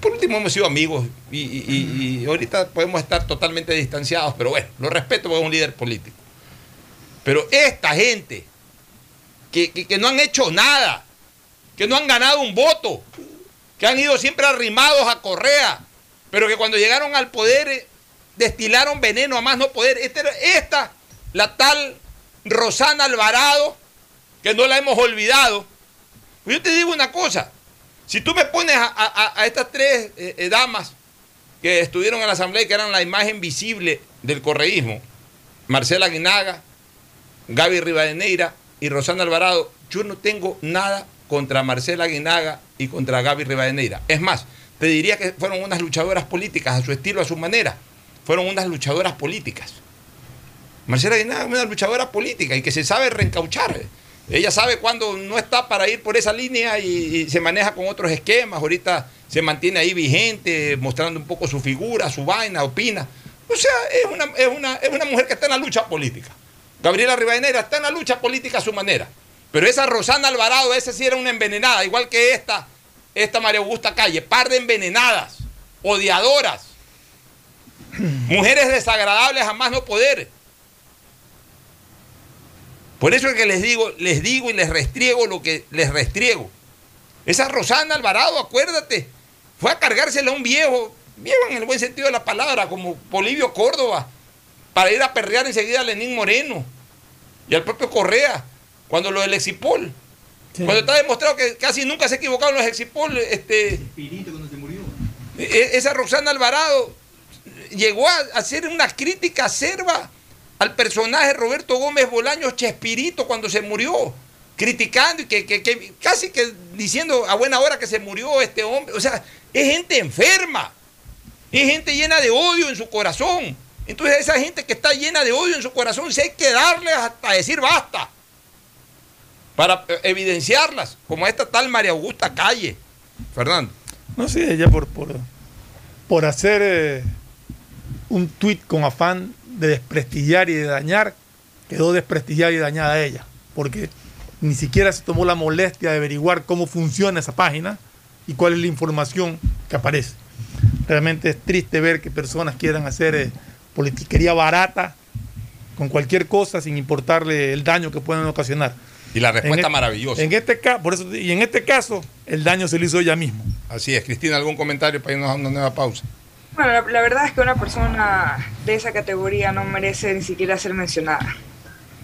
por último hemos sido amigos y, y- y- y ahorita podemos estar totalmente distanciados, pero bueno, lo respeto porque es un líder político. Pero esta gente que, que- que no han hecho nada, que no han ganado un voto, que han ido siempre arrimados a Correa, pero que cuando llegaron al poder eh, destilaron veneno a más no poder. Esta, esta la tal Rosana Alvarado, que no la hemos olvidado. Yo te digo una cosa, si tú me pones a, estas tres eh, eh, damas que estuvieron en la asamblea y que eran la imagen visible del correísmo, Marcela Guinaga, Gaby Rivadeneira y Rosana Alvarado, yo no tengo nada contra Marcela Guinaga y contra Gaby Rivadeneira. Es más, te diría que fueron unas luchadoras políticas, a su estilo, a su manera. Fueron unas luchadoras políticas. Marcela Guinaga es una luchadora política y que se sabe reencauchar. Ella sabe cuándo no está para ir por esa línea y, se maneja con otros esquemas. Ahorita se mantiene ahí vigente, mostrando un poco su figura, su vaina, opina. O sea, es una, es una, es una mujer que está en la lucha política. Gabriela Rivadeneira está en la lucha política a su manera. Pero esa Rosana Alvarado, esa sí era una envenenada, igual que esta, esta María Augusta Calle, par de envenenadas, odiadoras, mujeres desagradables a más no poder. Por eso es que les digo, les digo y les restriego lo que les restriego. Esa Rosana Alvarado, acuérdate, fue a cargársela a un viejo, viejo en el buen sentido de la palabra, como Polivio Córdoba, para ir a perrear enseguida a Lenín Moreno y al propio Correa, cuando lo del Exipol. Cuando está demostrado que casi nunca se equivocaron los Exipol, este, e- esa Roxana Alvarado llegó a hacer una crítica acerba al personaje Roberto Gómez Bolaños Chespirito cuando se murió, criticando y que, que- casi que diciendo a buena hora que se murió este hombre. O sea, es gente enferma, es gente llena de odio en su corazón. Entonces, esa gente que está llena de odio en su corazón, si hay que darle hasta decir basta para eh, evidenciarlas, como esta tal María Augusta Calle. Fernando. No sé, ella por, por, por hacer eh, un tuit con afán de desprestigiar y de dañar, quedó desprestigiada y dañada ella, porque ni siquiera se tomó la molestia de averiguar cómo funciona esa página y cuál es la información que aparece. Realmente es triste ver que personas quieran hacer eh, politiquería barata con cualquier cosa sin importarle el daño que puedan ocasionar. Y la respuesta En maravillosa. En este caso, por eso, y en este caso, el daño se lo hizo ella misma. Así es, Cristina, ¿algún comentario para irnos a una nueva pausa? Bueno, la, verdad es que una persona de esa categoría no merece ni siquiera ser mencionada.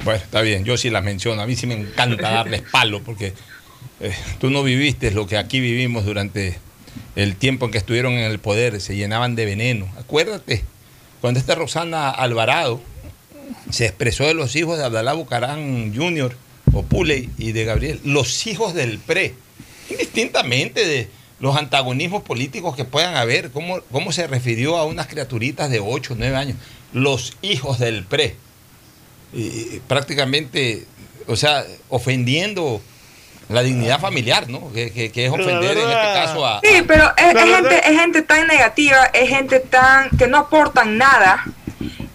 Bueno, está bien, yo sí las menciono. A mí sí me encanta darles palo porque eh, tú no viviste lo que aquí vivimos durante el tiempo en que estuvieron en el poder, se llenaban de veneno. Acuérdate, cuando esta Rosana Alvarado se expresó de los hijos de Abdalá Bucarán Jr. o Puley y de Gabriel, los hijos del PRE, indistintamente de los antagonismos políticos que puedan haber, cómo, cómo se refirió a unas criaturitas de 8 o 9 años, los hijos del PRE. Y prácticamente, o sea, ofendiendo la dignidad familiar, ¿no? Que, que- que es ofender en este verdad- caso a... Sí, pero es, es gente, es gente tan negativa, es gente tan que no aportan nada,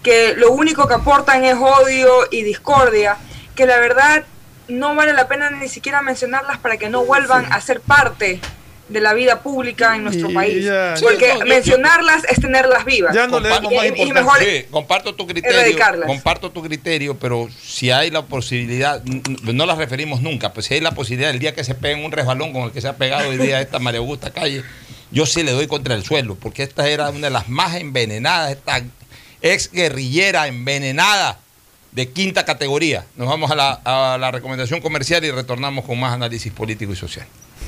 que lo único que aportan es odio y discordia, que la verdad no vale la pena ni siquiera mencionarlas para que no vuelvan a ser parte de la vida pública en nuestro Y país. ya- Porque Sí, no, yo- mencionarlas es tenerlas vivas. Comparto- y, y mejor Sí, comparto tu criterio, erradicarlas. comparto tu criterio, pero si hay la posibilidad, no las referimos nunca, pues si hay la posibilidad el día que se peguen un resbalón con el que se ha pegado hoy día esta María Augusta Calle, yo sí le doy contra el suelo, porque esta era una de las más envenenadas, esta ex guerrillera envenenada de quinta categoría. Nos vamos a la, a la recomendación comercial y retornamos con más análisis político y social.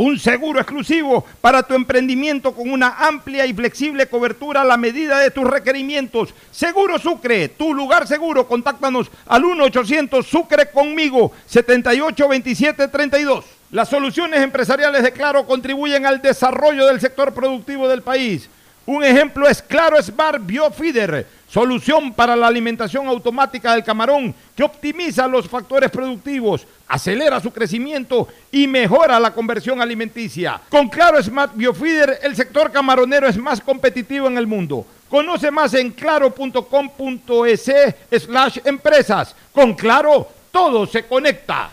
un seguro exclusivo para tu emprendimiento con una amplia y flexible cobertura a la medida de tus requerimientos. Seguro Sucre, tu lugar seguro. Contáctanos al 1-800 Sucre conmigo, 782732. Las soluciones empresariales de Claro contribuyen al desarrollo del sector productivo del país. Un ejemplo es Claro Smart Biofeeder, solución para la alimentación automática del camarón que optimiza los factores productivos, acelera su crecimiento y mejora la conversión alimenticia. Con Claro Smart Biofeeder, el sector camaronero es más competitivo en el mundo. Conoce más en claro.com.es slash empresas. Con Claro, todo se conecta.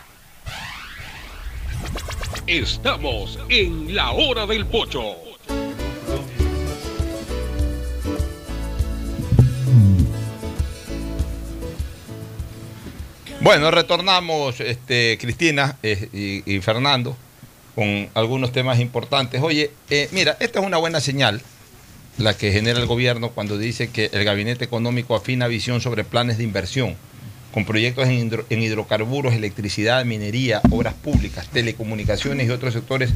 Estamos en la hora del pocho. Bueno, retornamos, este, Cristina eh, y, Fernando, con algunos temas importantes. Oye, eh, mira, esta es una buena señal, la que genera el gobierno cuando dice que el Gabinete Económico afina visión sobre planes de inversión, con proyectos en, hidro- en hidrocarburos, electricidad, minería, obras públicas, telecomunicaciones y otros sectores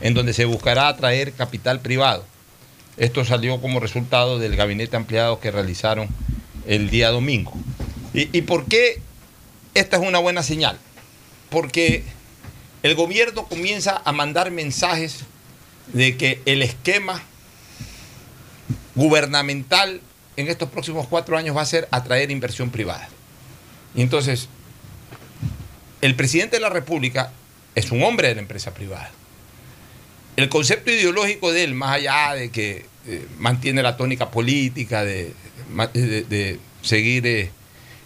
en donde se buscará atraer capital privado. Esto salió como resultado del gabinete ampliado que realizaron el día domingo. ¿Y, y por qué esta es una buena señal? Porque el gobierno comienza a mandar mensajes de que el esquema gubernamental en estos próximos cuatro años va a ser atraer inversión privada. Y entonces, el presidente de la República es un hombre de la empresa privada. El concepto ideológico de él, más allá de que eh, mantiene la tónica política, de, seguir eh,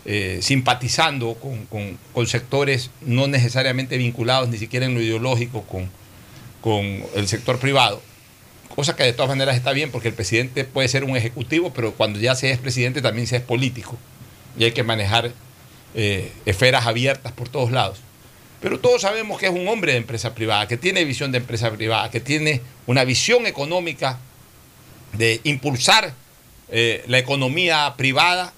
eh, simpatizando con, con- sectores no necesariamente vinculados ni siquiera en lo ideológico con, con el sector privado. Cosa que de todas maneras está bien porque el presidente puede ser un ejecutivo, pero cuando ya se es presidente también se es político. Y hay que manejar eh, esferas abiertas por todos lados. Pero todos sabemos que es un hombre de empresa privada, que tiene visión de empresa privada, que tiene una visión económica de impulsar eh, la economía privada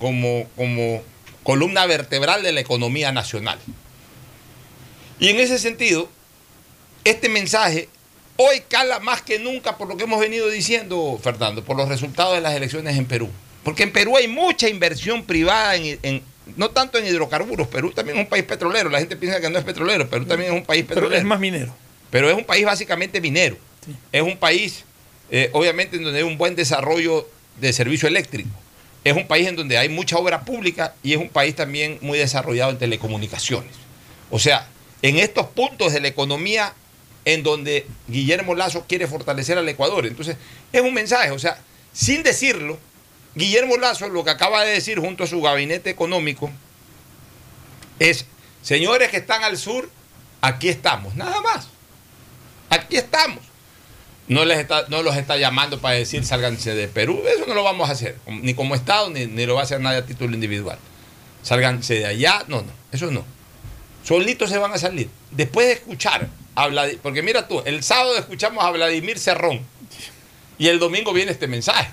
como, como columna vertebral de la economía nacional. Y en ese sentido, este mensaje hoy cala más que nunca por lo que hemos venido diciendo, Fernando, por los resultados de las elecciones en Perú. Porque en Perú hay mucha inversión privada, en, en- no tanto en hidrocarburos, Perú también es un país petrolero, la gente piensa que no es petrolero, Perú también es un país Pero petrolero. es más minero. Pero es un país básicamente minero. Es un país, eh, obviamente, en donde hay un buen desarrollo de servicio eléctrico. Es un país en donde hay mucha obra pública y es un país también muy desarrollado en telecomunicaciones. O sea, en estos puntos de la economía en donde Guillermo Lazo quiere fortalecer al Ecuador. Entonces, es un mensaje, o sea, sin decirlo, Guillermo Lazo lo que acaba de decir junto a su gabinete económico es, señores que están al sur, aquí estamos, nada más. Aquí estamos. No, les está, no los está llamando para decir sálganse de Perú. Eso no lo vamos a hacer, ni como Estado, ni, ni lo va a hacer nadie a título individual. Sálganse de allá. No, no, eso no. Solitos se van a salir. Después de escuchar, a Vladi- porque mira tú, el sábado escuchamos a Vladimir Cerrón y el domingo viene este mensaje.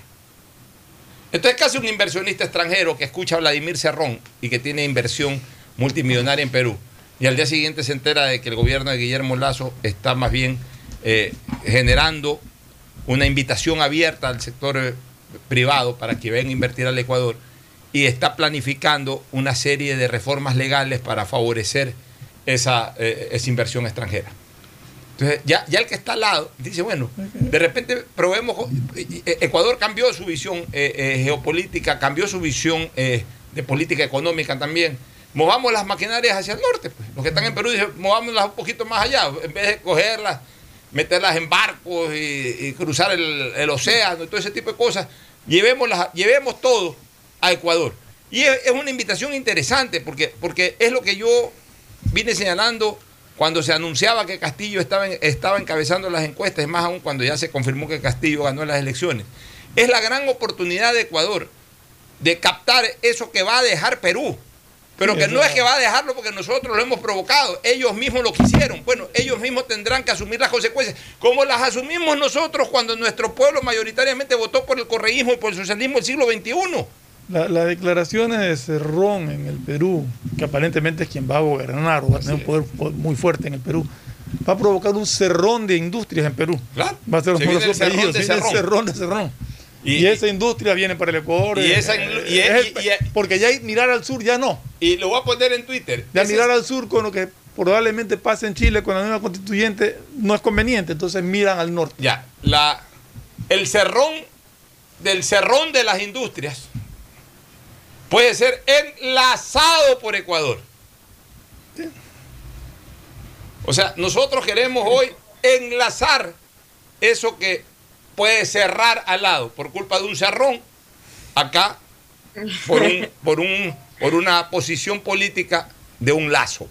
Entonces casi un inversionista extranjero que escucha a Vladimir Cerrón y que tiene inversión multimillonaria en Perú y al día siguiente se entera de que el gobierno de Guillermo Lazo está más bien eh, generando una invitación abierta al sector eh, privado para que venga a invertir al Ecuador y está planificando una serie de reformas legales para favorecer esa, eh, esa inversión extranjera. Entonces, ya, ya el que está al lado dice, bueno, de repente probemos, eh, Ecuador cambió su visión eh, eh, geopolítica, cambió su visión eh, de política económica también. Movamos las maquinarias hacia el norte. pues. Los que están en Perú dicen, movámoslas un poquito más allá, en vez de cogerlas, meterlas en barcos y, cruzar el, océano y todo ese tipo de cosas, llevémoslas, llevemos todo a Ecuador. Y es, es una invitación interesante porque, porque es lo que yo vine señalando cuando se anunciaba que Castillo estaba, en- estaba encabezando las encuestas, es más aún cuando ya se confirmó que Castillo ganó las elecciones. Es la gran oportunidad de Ecuador de captar eso que va a dejar Perú. Pero que no es que va a dejarlo porque nosotros lo hemos provocado. Ellos mismos lo quisieron. Bueno, ellos mismos tendrán que asumir las consecuencias. Como las asumimos nosotros cuando nuestro pueblo mayoritariamente votó por el correísmo y por el socialismo del siglo XXI. La- Las declaraciones de Cerrón en el Perú, que aparentemente es quien va a gobernar o va a tener un poder po- muy fuerte en el Perú, va a provocar un cerrón de industrias en Perú. Va a ser Se uno de los apellidos, cerrón de Cerrón. Y, esa industria viene para el Ecuador. Y eh, esa eh, y- es el- porque ya mirar al sur ya no. Y lo voy a poner en Twitter. Ya Ese mirar es- al sur con lo que probablemente pase en Chile con la nueva constituyente no es conveniente, entonces miran al norte. Ya, la, el cerrón del cerrón de las industrias puede ser enlazado por Ecuador. O sea, nosotros queremos hoy enlazar eso que puede cerrar al lado por culpa de un cerrón acá por, un, [laughs] por, un, por una posición política de un lazo.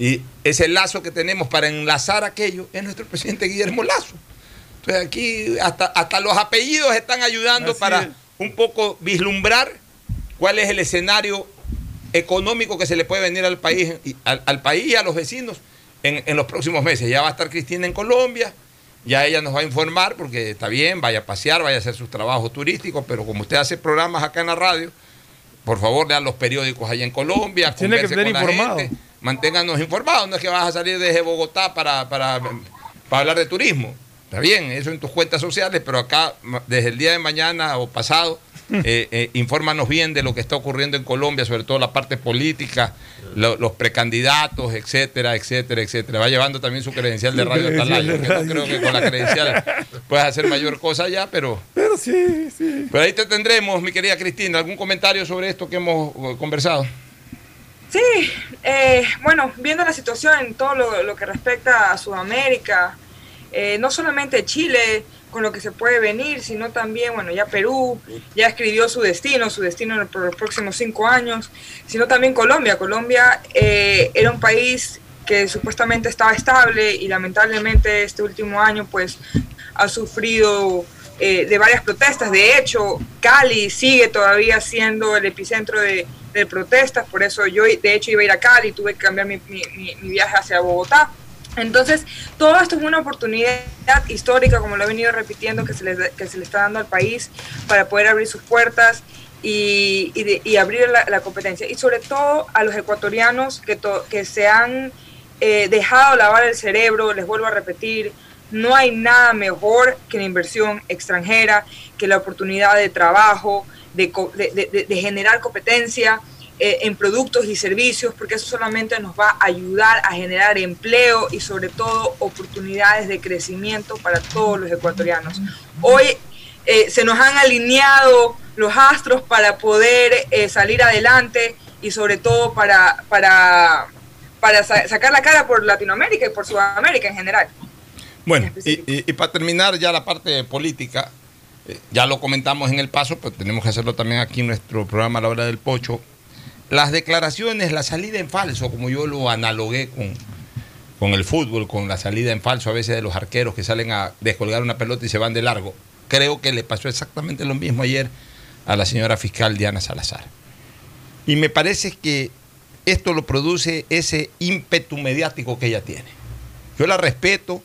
Y ese lazo que tenemos para enlazar aquello es nuestro presidente Guillermo Lazo. Entonces aquí hasta, hasta los apellidos están ayudando Así para es. un poco vislumbrar cuál es el escenario económico que se le puede venir al país, al país y a los vecinos en, en los próximos meses. Ya va a estar Cristina en Colombia, ya ella nos va a informar porque está bien, vaya a pasear, vaya a hacer sus trabajos turísticos, pero como usted hace programas acá en la radio, por favor lean los periódicos allá en Colombia, Tiene que estar informado. gente, manténganos informados, no es que vas a salir desde Bogotá para, para, para hablar de turismo. Está bien, eso en tus cuentas sociales, pero acá desde el día de mañana o pasado, eh, eh, infórmanos bien de lo que está ocurriendo en Colombia, sobre todo la parte política, lo- los precandidatos, etcétera, etcétera, etcétera. Va llevando también su credencial de radio Atalaya, que no creo que con la credencial puedas hacer mayor cosa ya, pero... Pero sí, sí. Pero ahí te tendremos, mi querida Cristina. ¿Algún comentario sobre esto que hemos eh, conversado? Sí, eh, bueno, viendo la situación en todo lo, lo que respecta a Sudamérica, eh, no solamente Chile, con lo que se puede venir, sino también, bueno, ya Perú ya escribió su destino, su destino por los próximos cinco años, sino también Colombia. Colombia eh, era un país que supuestamente estaba estable y lamentablemente este último año pues ha sufrido eh, de varias protestas. De hecho, Cali sigue todavía siendo el epicentro de, protestas, por eso yo de hecho iba a ir a Cali, tuve que cambiar mi, mi viaje hacia Bogotá. Entonces, todo esto es una oportunidad histórica, como lo he venido repitiendo, que se le, que se le está dando al país para poder abrir sus puertas y, abrir la, competencia. Y sobre todo a los ecuatorianos que, que se han eh, dejado lavar el cerebro, les vuelvo a repetir, no hay nada mejor que la inversión extranjera, que la oportunidad de trabajo, de, de generar competencia eh, en productos y servicios, porque eso solamente nos va a ayudar a generar empleo y sobre todo oportunidades de crecimiento para todos los ecuatorianos. Hoy eh, se nos han alineado los astros para poder eh, salir adelante y sobre todo para, para, para sacar la cara por Latinoamérica y por Sudamérica en general. Bueno, y, para terminar ya la parte política, ya lo comentamos en el paso, pero tenemos que hacerlo también aquí en nuestro programa La Hora del Pocho las declaraciones, la salida en falso, como yo lo analogué con, con el fútbol, con la salida en falso a veces de los arqueros que salen a descolgar una pelota y se van de largo. Creo que le pasó exactamente lo mismo ayer a la señora fiscal Diana Salazar. Y me parece que esto lo produce ese ímpetu mediático que ella tiene. Yo la respeto,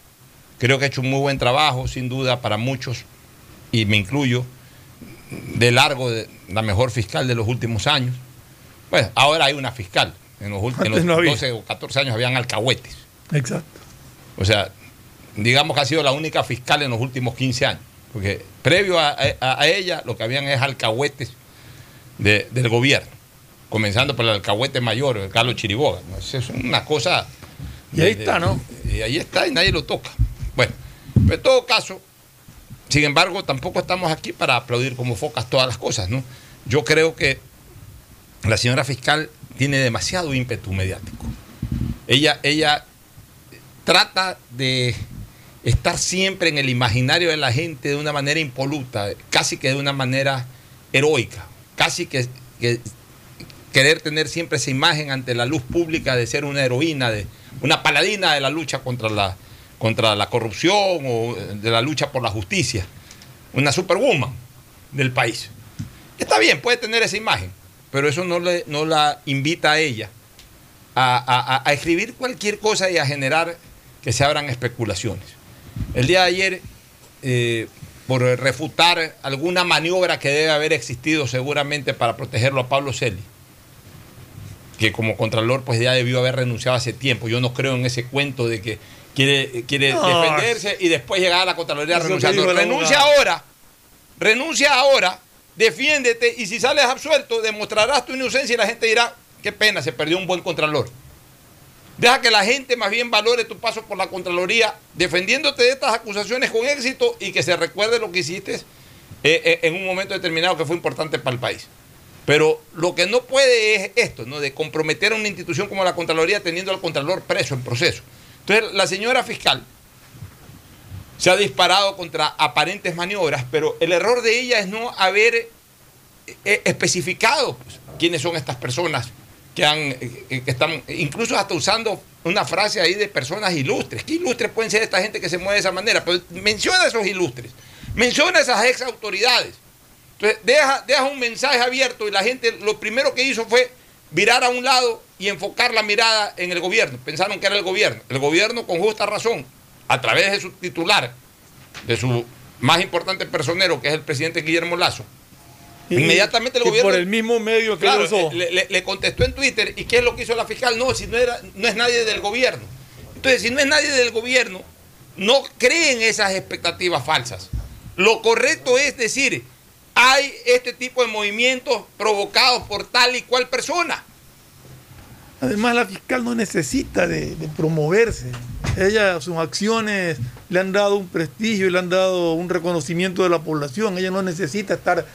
creo que ha hecho un muy buen trabajo, sin duda, para muchos, y me incluyo, de largo, la mejor fiscal de los últimos años pues ahora hay una fiscal. En los últimos 12 o 14 años habían alcahuetes. Exacto. O sea, digamos que ha sido la única fiscal en los últimos 15 años. Porque previo a, ella lo que habían es alcahuetes del gobierno. Comenzando por el alcahuete mayor, Carlos Chiriboga. Es una cosa. Y ahí está, ¿no? Y ahí está y nadie lo toca. Bueno, pero en todo caso, sin embargo, tampoco estamos aquí para aplaudir como focas todas las cosas, ¿no? Yo creo que la señora fiscal tiene demasiado ímpetu mediático. Ella, ella trata de estar siempre en el imaginario de la gente de una manera impoluta, casi que de una manera heroica, casi que, querer tener siempre esa imagen ante la luz pública de ser una heroína, de una paladina de la lucha contra la, contra la corrupción o de la lucha por la justicia, una superwoman del país. Está bien, puede tener esa imagen, pero eso no, le, no la invita a ella a, escribir cualquier cosa y a generar que se abran especulaciones. El día de ayer, eh, por refutar alguna maniobra que debe haber existido seguramente para protegerlo a Pablo Celi, que como Contralor pues ya debió haber renunciado hace tiempo. Yo no creo en ese cuento de que quiere, quiere defenderse y después llegar a la Contraloría renunciando. Renuncia ahora, renuncia ahora defiéndete y si sales absuelto, demostrarás tu inocencia y la gente dirá, qué pena, se perdió un buen contralor. Deja que la gente más bien valore tu paso por la Contraloría, defendiéndote de estas acusaciones con éxito y que se recuerde lo que hiciste eh, eh, en un momento determinado que fue importante para el país. Pero lo que no puede es esto, ¿no? De comprometer a una institución como la Contraloría teniendo al Contralor preso en proceso. Entonces, la señora fiscal se ha disparado contra aparentes maniobras, pero el error de ella es no haber eh, eh, especificado pues, quiénes son estas personas que, han, eh, están, incluso hasta usando una frase ahí de personas ilustres. ¿Qué ilustres pueden ser esta gente que se mueve de esa manera? Pero menciona a esos ilustres, menciona a esas ex autoridades. Entonces, deja, deja un mensaje abierto y la gente lo primero que hizo fue virar a un lado y enfocar la mirada en el gobierno. Pensaron que era el gobierno. El gobierno, con justa razón, a través de su titular, de su más importante personero, que es el presidente Guillermo Lazo, inmediatamente el gobierno. por el mismo medio que le, contestó en Twitter. ¿Y qué es lo que hizo la fiscal? No, si no, era, no es nadie del gobierno. Entonces, si no es nadie del gobierno, no creen esas expectativas falsas. Lo correcto es decir, hay este tipo de movimientos provocados por tal y cual persona. Además, la fiscal no necesita de, promoverse. Ella, sus acciones le han dado un prestigio y le han dado un reconocimiento de la población. Ella no necesita estar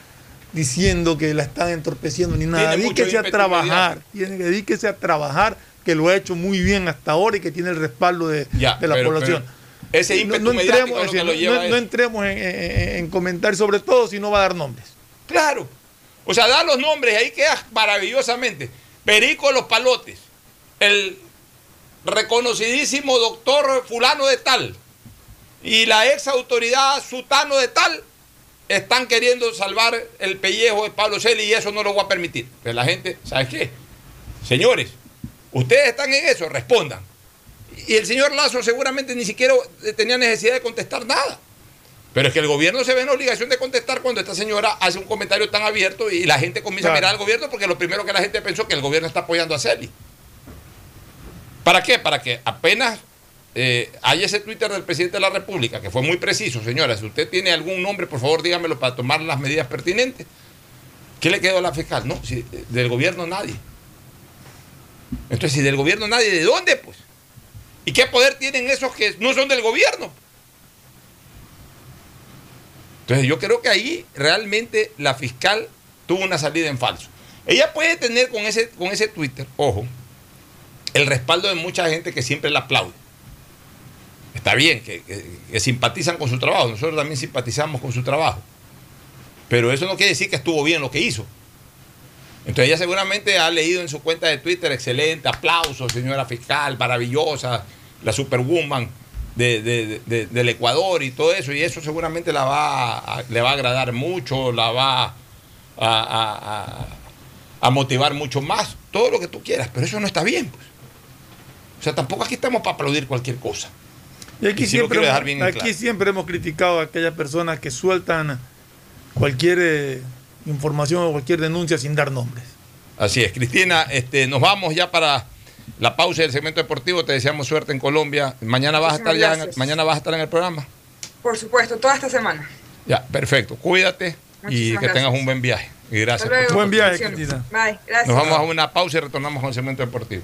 diciendo que la están entorpeciendo ni nada. Dedíquese a trabajar. Tiene que dedíquese a trabajar, que lo ha hecho muy bien hasta ahora y que tiene el respaldo de, la población. ese no, mediático entremos, es lleva no, no entremos en, en, en comentar sobre todo si no va a dar nombres. Claro. O sea, da los nombres, ahí queda maravillosamente. Perico Los Palotes, el reconocidísimo doctor fulano de tal y la ex autoridad sutano de tal están queriendo salvar el pellejo de Pablo Celi y eso no lo voy a permitir. Pero la gente, ¿sabes qué? Señores, ustedes están en eso, respondan. Y el señor Lazo seguramente ni siquiera tenía necesidad de contestar nada. Pero es que el gobierno se ve en la obligación de contestar cuando esta señora hace un comentario tan abierto y la gente comienza Claro. a mirar al gobierno porque lo primero que la gente pensó que el gobierno está apoyando a Celi. ¿Para qué? Para que apenas eh, hay ese Twitter del presidente de la República, que fue muy preciso, señora. Si usted tiene algún nombre, por favor dígamelo para tomar las medidas pertinentes. ¿Qué le quedó a la fiscal? No, eh, del gobierno nadie. Entonces, si del gobierno nadie, ¿de dónde pues? ¿Y qué poder tienen esos que no son del gobierno? Entonces yo creo que ahí realmente la fiscal tuvo una salida en falso. Ella puede tener con ese, con ese Twitter, ojo, el respaldo de mucha gente que siempre la aplaude. Está bien, que, simpatizan con su trabajo, nosotros también simpatizamos con su trabajo. Pero eso no quiere decir que estuvo bien lo que hizo. Entonces ella seguramente ha leído en su cuenta de Twitter, excelente, aplausos, señora fiscal, maravillosa, la superwoman de- de- de- de- del Ecuador y todo eso, y eso seguramente le va a agradar mucho, la va a motivar mucho más, todo lo que tú quieras, pero eso no está bien. Pues. O sea, tampoco aquí estamos para aplaudir cualquier cosa. Y aquí, Y siempre, hemos, bien en aquí claro. siempre hemos criticado a aquellas personas que sueltan cualquier eh, información o cualquier denuncia sin dar nombres. Así es, Cristina, este, nos vamos ya para la pausa del segmento deportivo. Te deseamos suerte en Colombia. Mañana vas a estar ya, en, mañana vas a estar en el programa. Por supuesto, toda esta semana. Ya, perfecto. Cuídate y que tengas un buen viaje. Y gracias. Por Buen viaje. Cristina. Bye, gracias. Nos vamos a una pausa y retornamos con el segmento deportivo.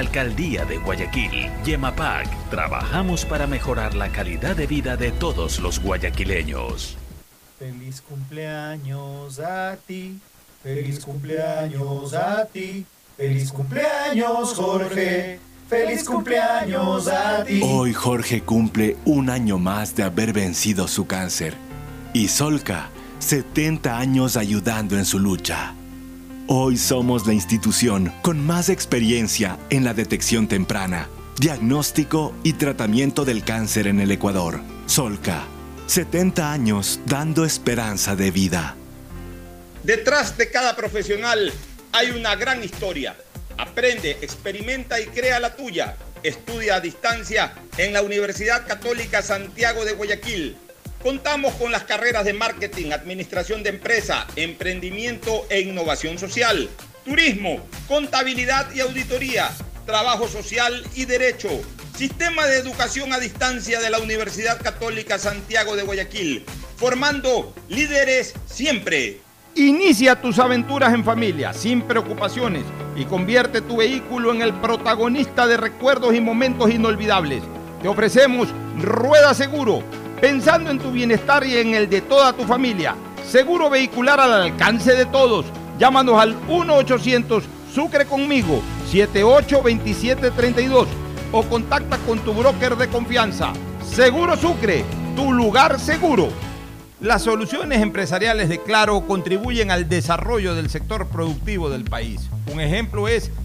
Alcaldía de Guayaquil, Yemapac, trabajamos para mejorar la calidad de vida de todos los guayaquileños. Feliz cumpleaños a ti, feliz cumpleaños a ti, feliz cumpleaños Jorge, feliz cumpleaños a ti. Hoy Jorge cumple un año más de haber vencido su cáncer. Y Solca, 70 años ayudando en su lucha. Hoy somos la institución con más experiencia en la detección temprana, diagnóstico y tratamiento del cáncer en el Ecuador. Solca, 70 años dando esperanza de vida. Detrás de cada profesional hay una gran historia. Aprende, experimenta y crea la tuya. Estudia a distancia en la Universidad Católica Santiago de Guayaquil. Contamos con las carreras de marketing, administración de empresa, emprendimiento e innovación social, turismo, contabilidad y auditoría, trabajo social y derecho. Sistema de educación a distancia de la Universidad Católica Santiago de Guayaquil, formando líderes siempre. Inicia tus aventuras en familia, sin preocupaciones, y convierte tu vehículo en el protagonista de recuerdos y momentos inolvidables. Te ofrecemos Rueda Seguro, pensando en tu bienestar y en el de toda tu familia. Seguro vehicular al alcance de todos. Llámanos al 1-800 Sucre conmigo, 782732 o contacta con tu broker de confianza. Seguro Sucre, tu lugar seguro. Las soluciones empresariales de Claro contribuyen al desarrollo del sector productivo del país. Un ejemplo es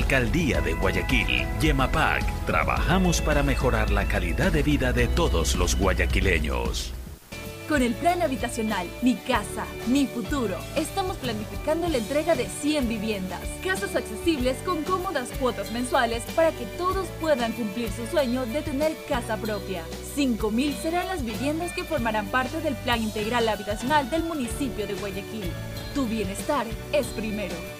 Alcaldía de Guayaquil, Yemapac, trabajamos para mejorar la calidad de vida de todos los guayaquileños. Con el plan habitacional Mi Casa, Mi Futuro, estamos planificando la entrega de 100 viviendas, casas accesibles con cómodas cuotas mensuales para que todos puedan cumplir su sueño de tener casa propia. 5.000 serán las viviendas que formarán parte del plan integral habitacional del municipio de Guayaquil. Tu bienestar es primero.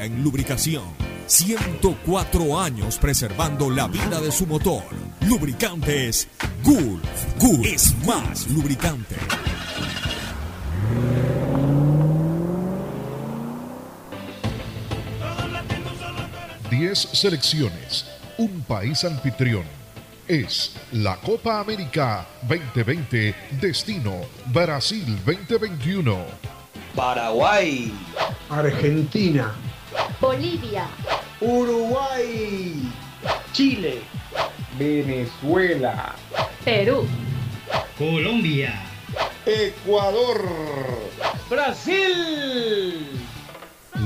en lubricación. 104 años preservando la vida de su motor. Lubricantes Gulf. Gulf es más lubricante. Diez selecciones, un país anfitrión. Es la Copa América 2020, destino Brasil 2021. Paraguay. Argentina. Bolivia. Uruguay. Chile. Venezuela. Perú. Colombia. Ecuador. Brasil.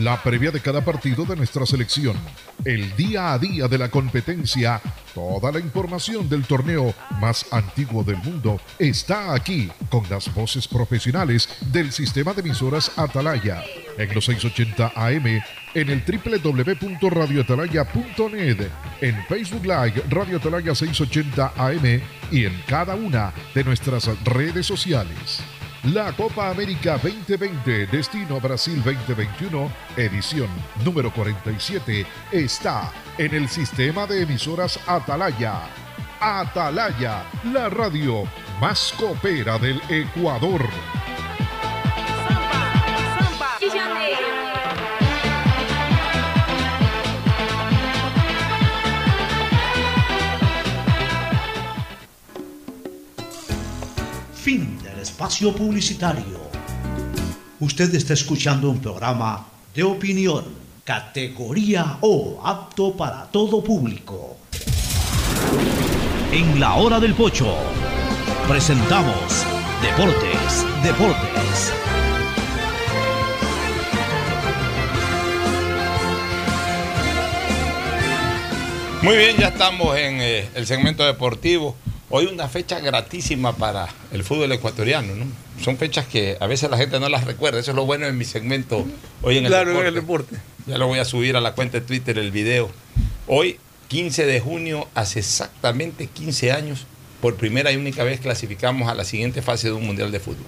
La previa de cada partido de nuestra selección, el día a día de la competencia, toda la información del torneo más antiguo del mundo está aquí con las voces profesionales del sistema de emisoras Atalaya. En los 680 AM, en el www.radioatalaya.net, en Facebook Live Radio Atalaya 680 AM y en cada una de nuestras redes sociales. La Copa América 2020, Destino Brasil 2021, edición número 47, está en el sistema de emisoras Atalaya. Atalaya, la radio más copera del Ecuador. Espacio publicitario. Usted está escuchando un programa de opinión, categoría O, apto para todo público. En la hora del pocho, presentamos Deportes, Deportes. Muy bien, ya estamos en eh, el segmento deportivo. Hoy una fecha gratísima para el fútbol ecuatoriano, ¿no? Son fechas que a veces la gente no las recuerda. Eso es lo bueno en mi segmento hoy en el, Claro, deporte. en el deporte. Ya lo voy a subir a la cuenta de Twitter el video. Hoy, 15 de junio, hace exactamente 15 años, por primera y única vez clasificamos a la siguiente fase de un Mundial de Fútbol.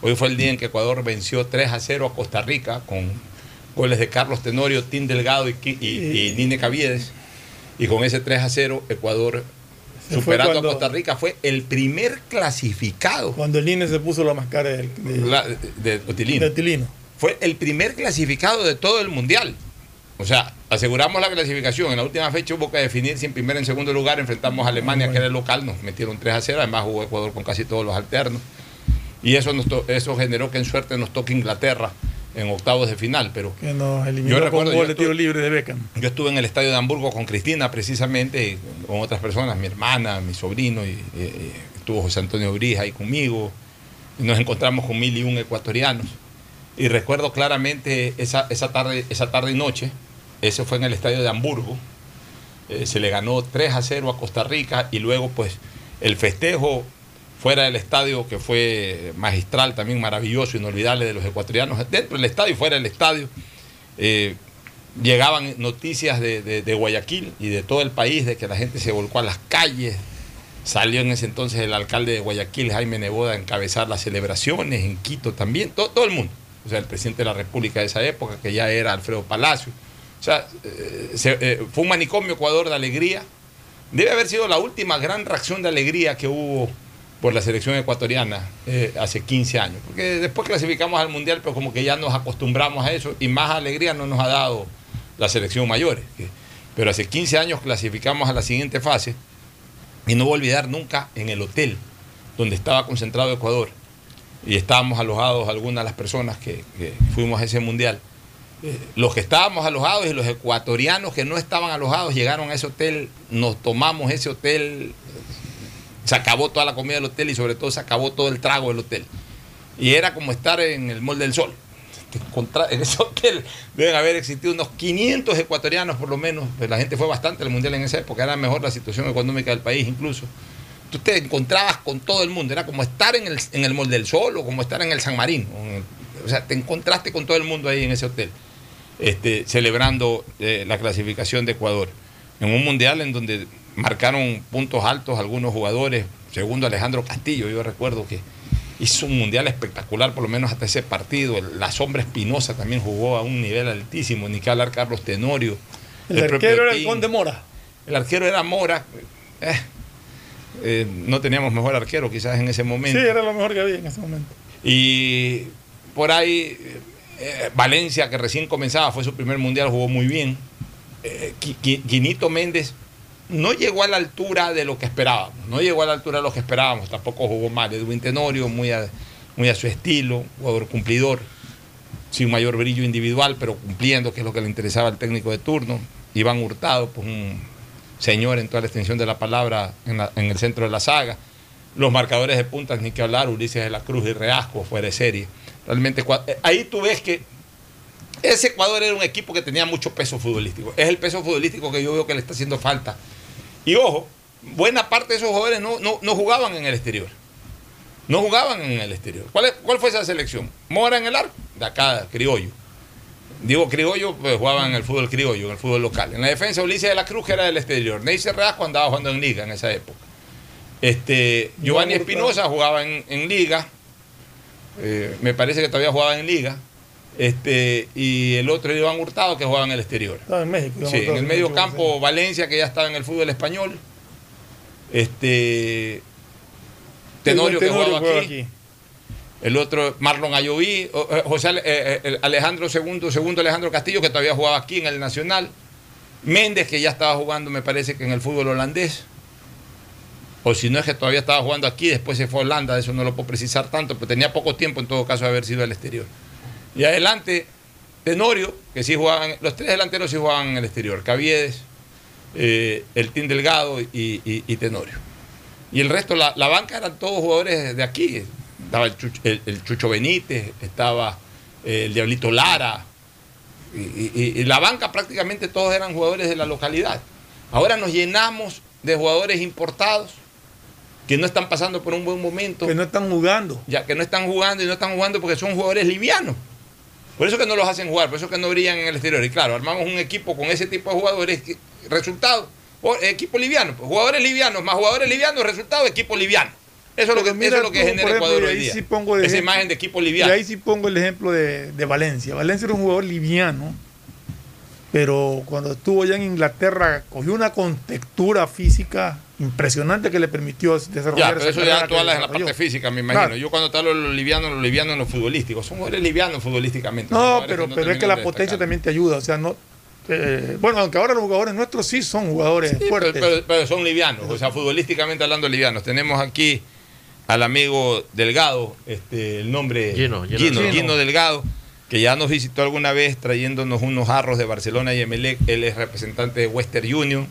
Hoy fue el día en que Ecuador venció 3 a 0 a Costa Rica con goles de Carlos Tenorio, Tim Delgado y, y- y Nine Caviedes. Y con ese 3 a 0, Ecuador Se superando cuando- a Costa Rica, fue el primer clasificado Cuando el INE se puso la máscara de, de, la- de, Otilino. de Tilino. Fue el primer clasificado de todo el mundial. O sea, aseguramos la clasificación. En la última fecha hubo que definir si en primer y en segundo lugar enfrentamos a Alemania, que era el local, nos metieron 3 a 0. Además jugó Ecuador con casi todos los alternos. Y eso, nos to- eso generó que en suerte nos toque Inglaterra en octavos de final. Pero Que nos eliminó Yo recuerdo, gol yo de tiro libre de Beckham. yo estuve en el estadio de Hamburgo con Cristina, precisamente, con otras personas, mi hermana, mi sobrino, y estuvo José Antonio Brija ahí conmigo. Y nos encontramos con mil y un ecuatorianos. Y recuerdo claramente esa, esa, tarde, esa tarde y noche, ese fue en el estadio de Hamburgo. Eh, se le ganó 3 a 0 a Costa Rica y luego, pues, el festejo fuera del estadio, que fue magistral, también maravilloso, inolvidable de los ecuatorianos, dentro del estadio y fuera del estadio. Eh, llegaban noticias de, Guayaquil y de todo el país de que la gente se volcó a las calles. Salió en ese entonces el alcalde de Guayaquil, Jaime Neboda, a encabezar las celebraciones, en Quito también, todo, el mundo. O sea, el presidente de la República de esa época, que ya era Alfredo Palacio. O sea, eh, eh, fue un manicomio Ecuador de alegría. Debe haber sido la última gran reacción de alegría que hubo por la selección ecuatoriana eh, hace 15 años. Porque después clasificamos al Mundial, pero como que ya nos acostumbramos a eso y más alegría no nos ha dado la selección mayores. Pero hace 15 años clasificamos a la siguiente fase y no voy a olvidar nunca en el hotel donde estaba concentrado Ecuador y estábamos alojados algunas de las personas que, que fuimos a ese Mundial. Eh, los que estábamos alojados y los ecuatorianos que no estaban alojados llegaron a ese hotel, nos tomamos ese hotel, se acabó toda la comida del hotel y sobre todo se acabó todo el trago del hotel. Y era como estar en el Mall del Sol. En ese [laughs] hotel deben haber existido unos 500 ecuatorianos por lo menos, pues la gente fue bastante al Mundial en esa época, era mejor la situación económica del país incluso. Tú te encontrabas con todo el mundo, era como estar en el, en el Mall del Sol o como estar en el San el- o sea, te encontraste con todo el mundo ahí en ese hotel este, celebrando eh, la clasificación de Ecuador. En un mundial en donde marcaron puntos altos algunos jugadores, segundo Alejandro Castillo, yo recuerdo que hizo un mundial espectacular, por lo menos hasta ese partido. La sombra Espinosa también jugó a un nivel altísimo, ni que hablar Carlos Tenorio. El, arquero era el. Conde Mora. El arquero era Mora. Eh, eh, no teníamos mejor arquero quizás en ese Sí, momento. era lo mejor que había en ese momento. Y por ahí, eh, Valencia, que recién comenzaba, fue su primer mundial, jugó muy bien. Qui- Qui- Quinito Méndez no llegó a la altura de lo que esperábamos. No llegó a la altura de lo que esperábamos. Tampoco jugó mal. Edwin Tenorio, muy a, muy a su estilo, jugador cumplidor, sin mayor brillo individual, pero cumpliendo, que es lo que le interesaba al técnico de turno. Iván Hurtado, pues un señor en toda la extensión de la palabra en, en el centro de la saga. Los marcadores de puntas, ni que hablar, Ulises de la Cruz y Reasco fuera de serie. Realmente, eh, ahí tú ves que ese Ecuador era un equipo que tenía mucho peso futbolístico. Es el peso futbolístico que yo veo que le está haciendo falta. Y ojo, buena parte de esos jugadores no, no, no jugaban en el exterior. No jugaban en el exterior. ¿Cuál, es- ¿Cuál fue esa selección? Mora en el arco, de acá, criollo. Digo criollo, pues jugaban en el fútbol criollo, en el fútbol local. En la defensa, Ulises de la Cruz, que era del exterior. Neisser Reasco andaba jugando en liga en esa época. Este, Giovanni Espinosa jugaba en, en liga. Eh, me parece que todavía jugaba en liga. Este, y el otro era Iván Hurtado que jugaba en el exterior. Estaba en México. Sí, en el medio campo Valencia, que ya estaba en el fútbol español. Este Tenorio, que jugaba aquí. El otro, Marlon Ayoví, eh, José eh, eh, Alejandro segundo, segundo Alejandro Castillo, que todavía jugaba aquí en el Nacional. Méndez, que ya estaba jugando, me parece que en el fútbol holandés. O si no es que todavía estaba jugando aquí, después se fue a Holanda, eso no lo puedo precisar tanto, pero tenía poco tiempo en todo caso de haber sido al exterior. Y adelante, Tenorio, que sí jugaban, los tres delanteros sí jugaban en el exterior, Caviedes, eh, el Team Delgado y, y- y Tenorio. Y el resto, la, la banca eran todos jugadores de aquí. Estaba el Chucho, el- el Chucho Benítez, estaba eh, el Diablito Lara. Y, y- y la banca prácticamente todos eran jugadores de la localidad. Ahora nos llenamos de jugadores importados que no están pasando por un buen momento. Que no están jugando. Ya que no están jugando y no están jugando porque son jugadores livianos. Por eso que no los hacen jugar, por eso que no brillan en el exterior. Y claro, armamos un equipo con ese tipo de jugadores. Resultado, o- equipo liviano. pues, jugadores livianos, más jugadores livianos, resultado, equipo liviano. Eso es lo que, eso es lo que tú, genera ejemplo, Ecuador y hoy día. sí pongo Esa ejemplo- imagen de equipo Y liviano. ahí sí pongo el ejemplo de, de Valencia. Valencia era un jugador liviano, pero cuando estuvo allá en Inglaterra cogió una contextura física impresionante que le permitió desarrollar Ya, pero esa eso ya tú hablas en la parte física, me imagino. Claro. Yo cuando te hablo de lo liviano, lo liviano en lo futbolístico. Son jugadores livianos futbolísticamente. No, pero, no pero es que la potencia también te ayuda. O sea, no. eh, bueno, aunque ahora los jugadores nuestros sí son jugadores Sí, pero, fuertes. pero- pero son livianos, o sea, futbolísticamente hablando livianos. Tenemos aquí al amigo Delgado, este, el nombre Gino, Gino. Gino, Gino. Gino Delgado, que ya nos visitó alguna vez trayéndonos unos jarros de Barcelona y Emelec. Él es representante de Western Union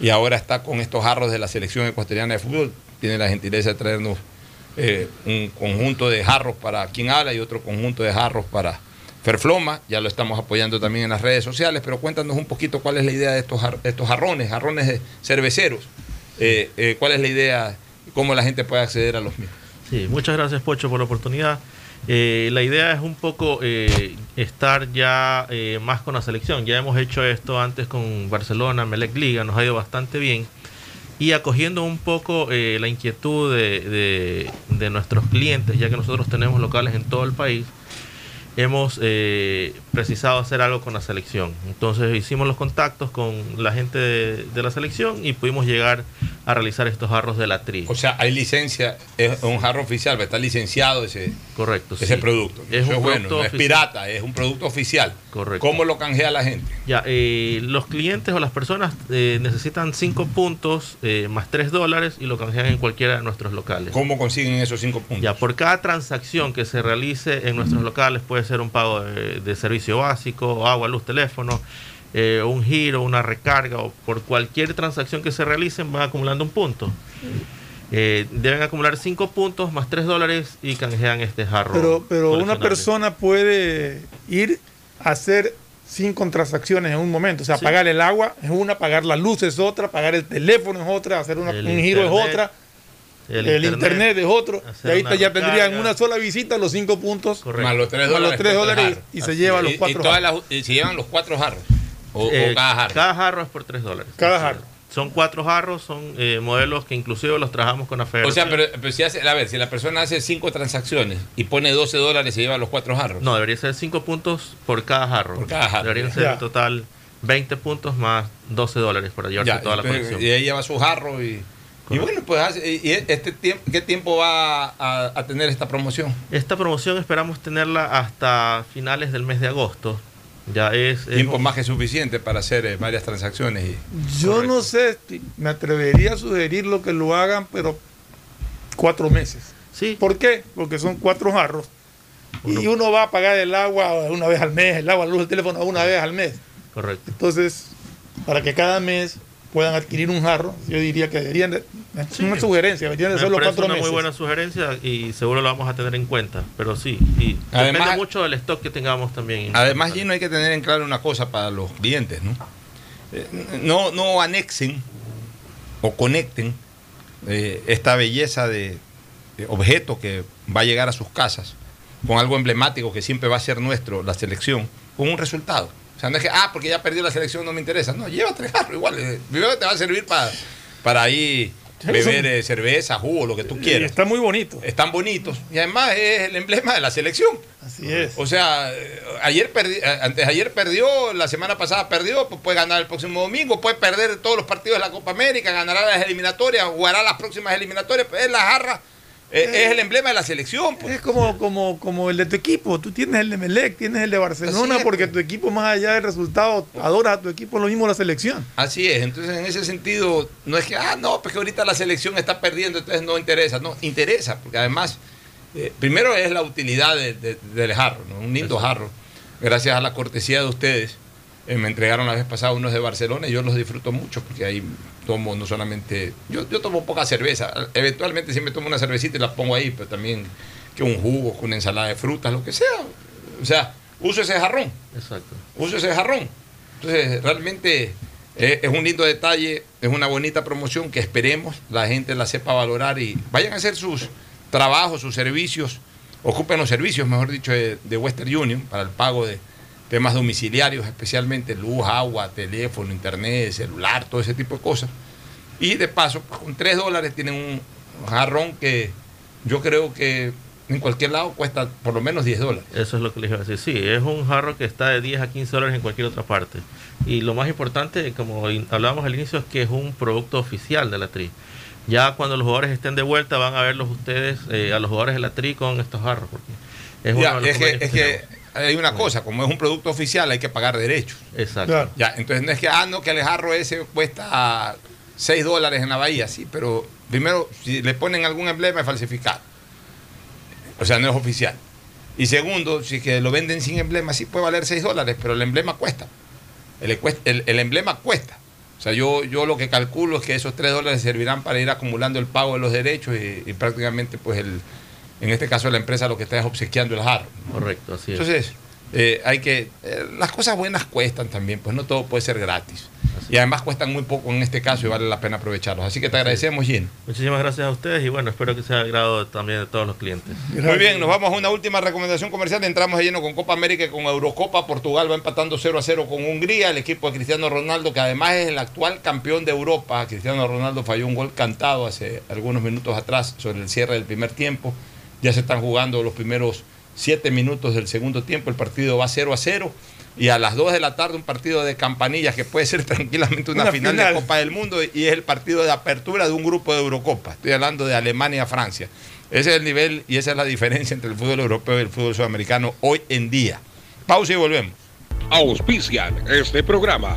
y ahora está con estos jarros de la selección ecuatoriana de fútbol. Tiene la gentileza de traernos eh, un conjunto de jarros para quien habla y otro conjunto de jarros para Ferfloma. Ya lo estamos apoyando también en las redes sociales, pero cuéntanos un poquito cuál es la idea de estos, estos jarrones, jarrones de cerveceros. Eh, eh, ¿Cuál es la idea? ¿Cómo la gente puede acceder a los mismos? Sí, muchas gracias Pocho por la oportunidad. Eh, la idea es un poco eh, estar ya eh, más con la selección. Ya hemos hecho esto antes con Barcelona, Melec Liga, nos ha ido bastante bien. Y acogiendo un poco la inquietud de nuestros clientes, ya que nosotros tenemos locales en todo el país, hemos precisado hacer algo con la selección. Entonces hicimos los contactos con la gente de, de la selección y pudimos llegar a realizar estos jarros de la tri. O sea, hay licencia, es un jarro oficial, está licenciado ese, Correcto. ese sí. producto. Es Eso un es bueno, producto no es oficial. pirata, es un producto oficial. Correcto. ¿Cómo lo canjea la gente? Ya, eh, los clientes o las personas eh, necesitan 5 puntos eh, más 3 dólares y lo canjean en cualquiera de nuestros locales. ¿Cómo consiguen esos 5 puntos? Ya, por cada transacción que se realice en nuestros locales, puede ser un pago de, de servicio básico, agua, luz, teléfono, eh, un giro, una recarga, o por cualquier transacción que se realicen, van acumulando un punto. Eh, deben acumular 5 puntos más 3 dólares y canjean este jarro. Pero, pero una persona puede ir a hacer cinco transacciones en un momento. O sea, Sí. pagar el agua es una, pagar la luz es otra, pagar el teléfono es otra, hacer una- un giro es otra, el el, internet, internet, es otro. Y ahí una ya tendrían una sola visita los cinco puntos. Más los 3 Más dólares. los tres dólares y se lleva los Y- cuatro Y, todas jarros. las- y se llevan los cuatro jarros. O, o Eh, cada jarro. Cada jarro es por 3 dólares. Cada jarro. Son cuatro jarros, son eh, modelos que inclusive los trabajamos con la O sea, pero, pero si hace, a ver, si la persona hace 5 transacciones y pone 12 dólares, se lleva los cuatro jarros. No, debería ser 5 puntos por cada jarro. Por cada jarro. Deberían ser en total 20 puntos más 12 dólares para llevarse Ya, toda la colección. y ahí lleva su jarro y, y bueno, pues hace- y este tiempo, ¿qué tiempo va a, a tener esta promoción? Esta promoción esperamos tenerla hasta finales del mes de agosto. Ya es... es Tiempo un- más que suficiente para hacer eh, varias transacciones. Y, Yo no sé, me atrevería a sugerir lo que lo hagan, pero cuatro meses. Sí. ¿Por qué? Porque son cuatro jarros. Y uno va a pagar el agua una vez al mes, el agua, la luz, el teléfono una vez al mes. Correcto. Entonces, para que cada mes puedan adquirir un jarro, yo diría que deberían de, es Sí. una sugerencia, deberían de Me ser los parece cuatro una meses. muy buena sugerencia y seguro lo vamos a tener en cuenta. Pero sí, y Además- depende mucho del stock que tengamos también. Además, Gino, hay que tener en claro una cosa para los clientes, ¿no? Eh, no, no anexen o conecten eh, esta belleza de, de objeto que va a llegar a sus casas con algo emblemático que siempre va a ser nuestro, la selección, con un resultado. Sea, no es que, ah, porque ya perdió la selección, no me interesa. No, llévate el jarro, igual. eh, primero te va a servir para, para ahí beber eh, cerveza, jugo, lo que tú Y quieras. está muy bonito. Están bonitos. Y además es el emblema de la selección. Así es. O sea, eh, ayer perdi- antes ayer perdió, la semana pasada perdió, pues puede ganar el próximo domingo, puede perder todos los partidos de la Copa América, ganará las eliminatorias, jugará las próximas eliminatorias, pues es la jarra, eh, es el emblema de la selección. Pues. Es como, como, como el de tu equipo. Tú tienes el de Melec, tienes el de Barcelona, porque pues. tu equipo, más allá del resultado, adoras a tu equipo, lo mismo la selección. Así es, entonces en ese sentido, no es que, ah, no, pues que ahorita la selección está perdiendo, entonces no interesa, no, interesa, porque además, eh, primero es la utilidad de- de- del jarro, ¿no? un lindo jarro, gracias a la cortesía de ustedes, eh, me entregaron la vez pasada unos de Barcelona y yo los disfruto mucho, porque ahí tomo no solamente, yo, yo tomo poca cerveza, eventualmente me tomo una cervecita y la pongo ahí, pero también que un jugo, que una ensalada de frutas, lo que sea, o sea, uso ese jarrón Exacto. uso ese jarrón. Entonces, realmente eh, es un lindo detalle, es una bonita promoción que esperemos la gente la sepa valorar y vayan a hacer sus trabajos, sus servicios, ocupen los servicios, mejor dicho, de, de Western Union para el pago de temas domiciliarios, especialmente luz, agua, teléfono, internet, celular, todo ese tipo de cosas. Y de paso, pues, con 3 dólares tienen un jarrón que yo creo que en cualquier lado cuesta por lo menos 10 dólares. Eso es lo que les iba a decir. Sí, es un jarro que está de 10 a 15 dólares en cualquier otra parte. Y lo más importante, como hablábamos al inicio, es que es un producto oficial de la TRI. Ya cuando los jugadores estén de vuelta van a verlos ustedes, eh, a los jugadores de la TRI con estos jarros. Porque es, uno de los es, que, es que hay una cosa, como es un producto oficial hay que pagar derechos. Exacto. Claro. Ya, entonces no es que, ah, no, que el jarro ese cuesta 6 dólares en la bahía, sí, pero primero, si le ponen algún emblema es falsificado. O sea, no es oficial. Y segundo, si que lo venden sin emblema, sí puede valer 6 dólares, pero el emblema cuesta. El, cuest- el- el emblema cuesta. O sea, yo, yo lo que calculo es que esos 3 dólares servirán para ir acumulando el pago de los derechos y, y prácticamente, pues, el, en este caso la empresa lo que está es obsequiando el jarro. Correcto, así es. Entonces, eh, hay que. eh, las cosas buenas cuestan también, pues no todo puede ser gratis. Y además cuestan muy poco en este caso y vale la pena aprovecharlos. Así que te agradecemos, Gino. Muchísimas gracias a ustedes y bueno, espero que sea de agrado también de todos los clientes. Muy bien, nos vamos a una última recomendación comercial. Entramos de lleno con Copa América y con Eurocopa. Portugal va empatando 0 a 0 con Hungría. El equipo de Cristiano Ronaldo, que además es el actual campeón de Europa. Cristiano Ronaldo falló un gol cantado hace algunos minutos atrás sobre el cierre del primer tiempo. Ya se están jugando los primeros 7 minutos del segundo tiempo. El partido va 0 a 0. Y a las 2 de la tarde un partido de campanillas que puede ser [laughs] tranquilamente una, Una final, final. de Copa del Mundo y es el partido de apertura de un grupo de Eurocopa. Estoy hablando de Alemania Francia. Ese es el nivel y esa es la diferencia entre el fútbol europeo y el fútbol sudamericano hoy en día. Pausa y volvemos. Auspician este programa.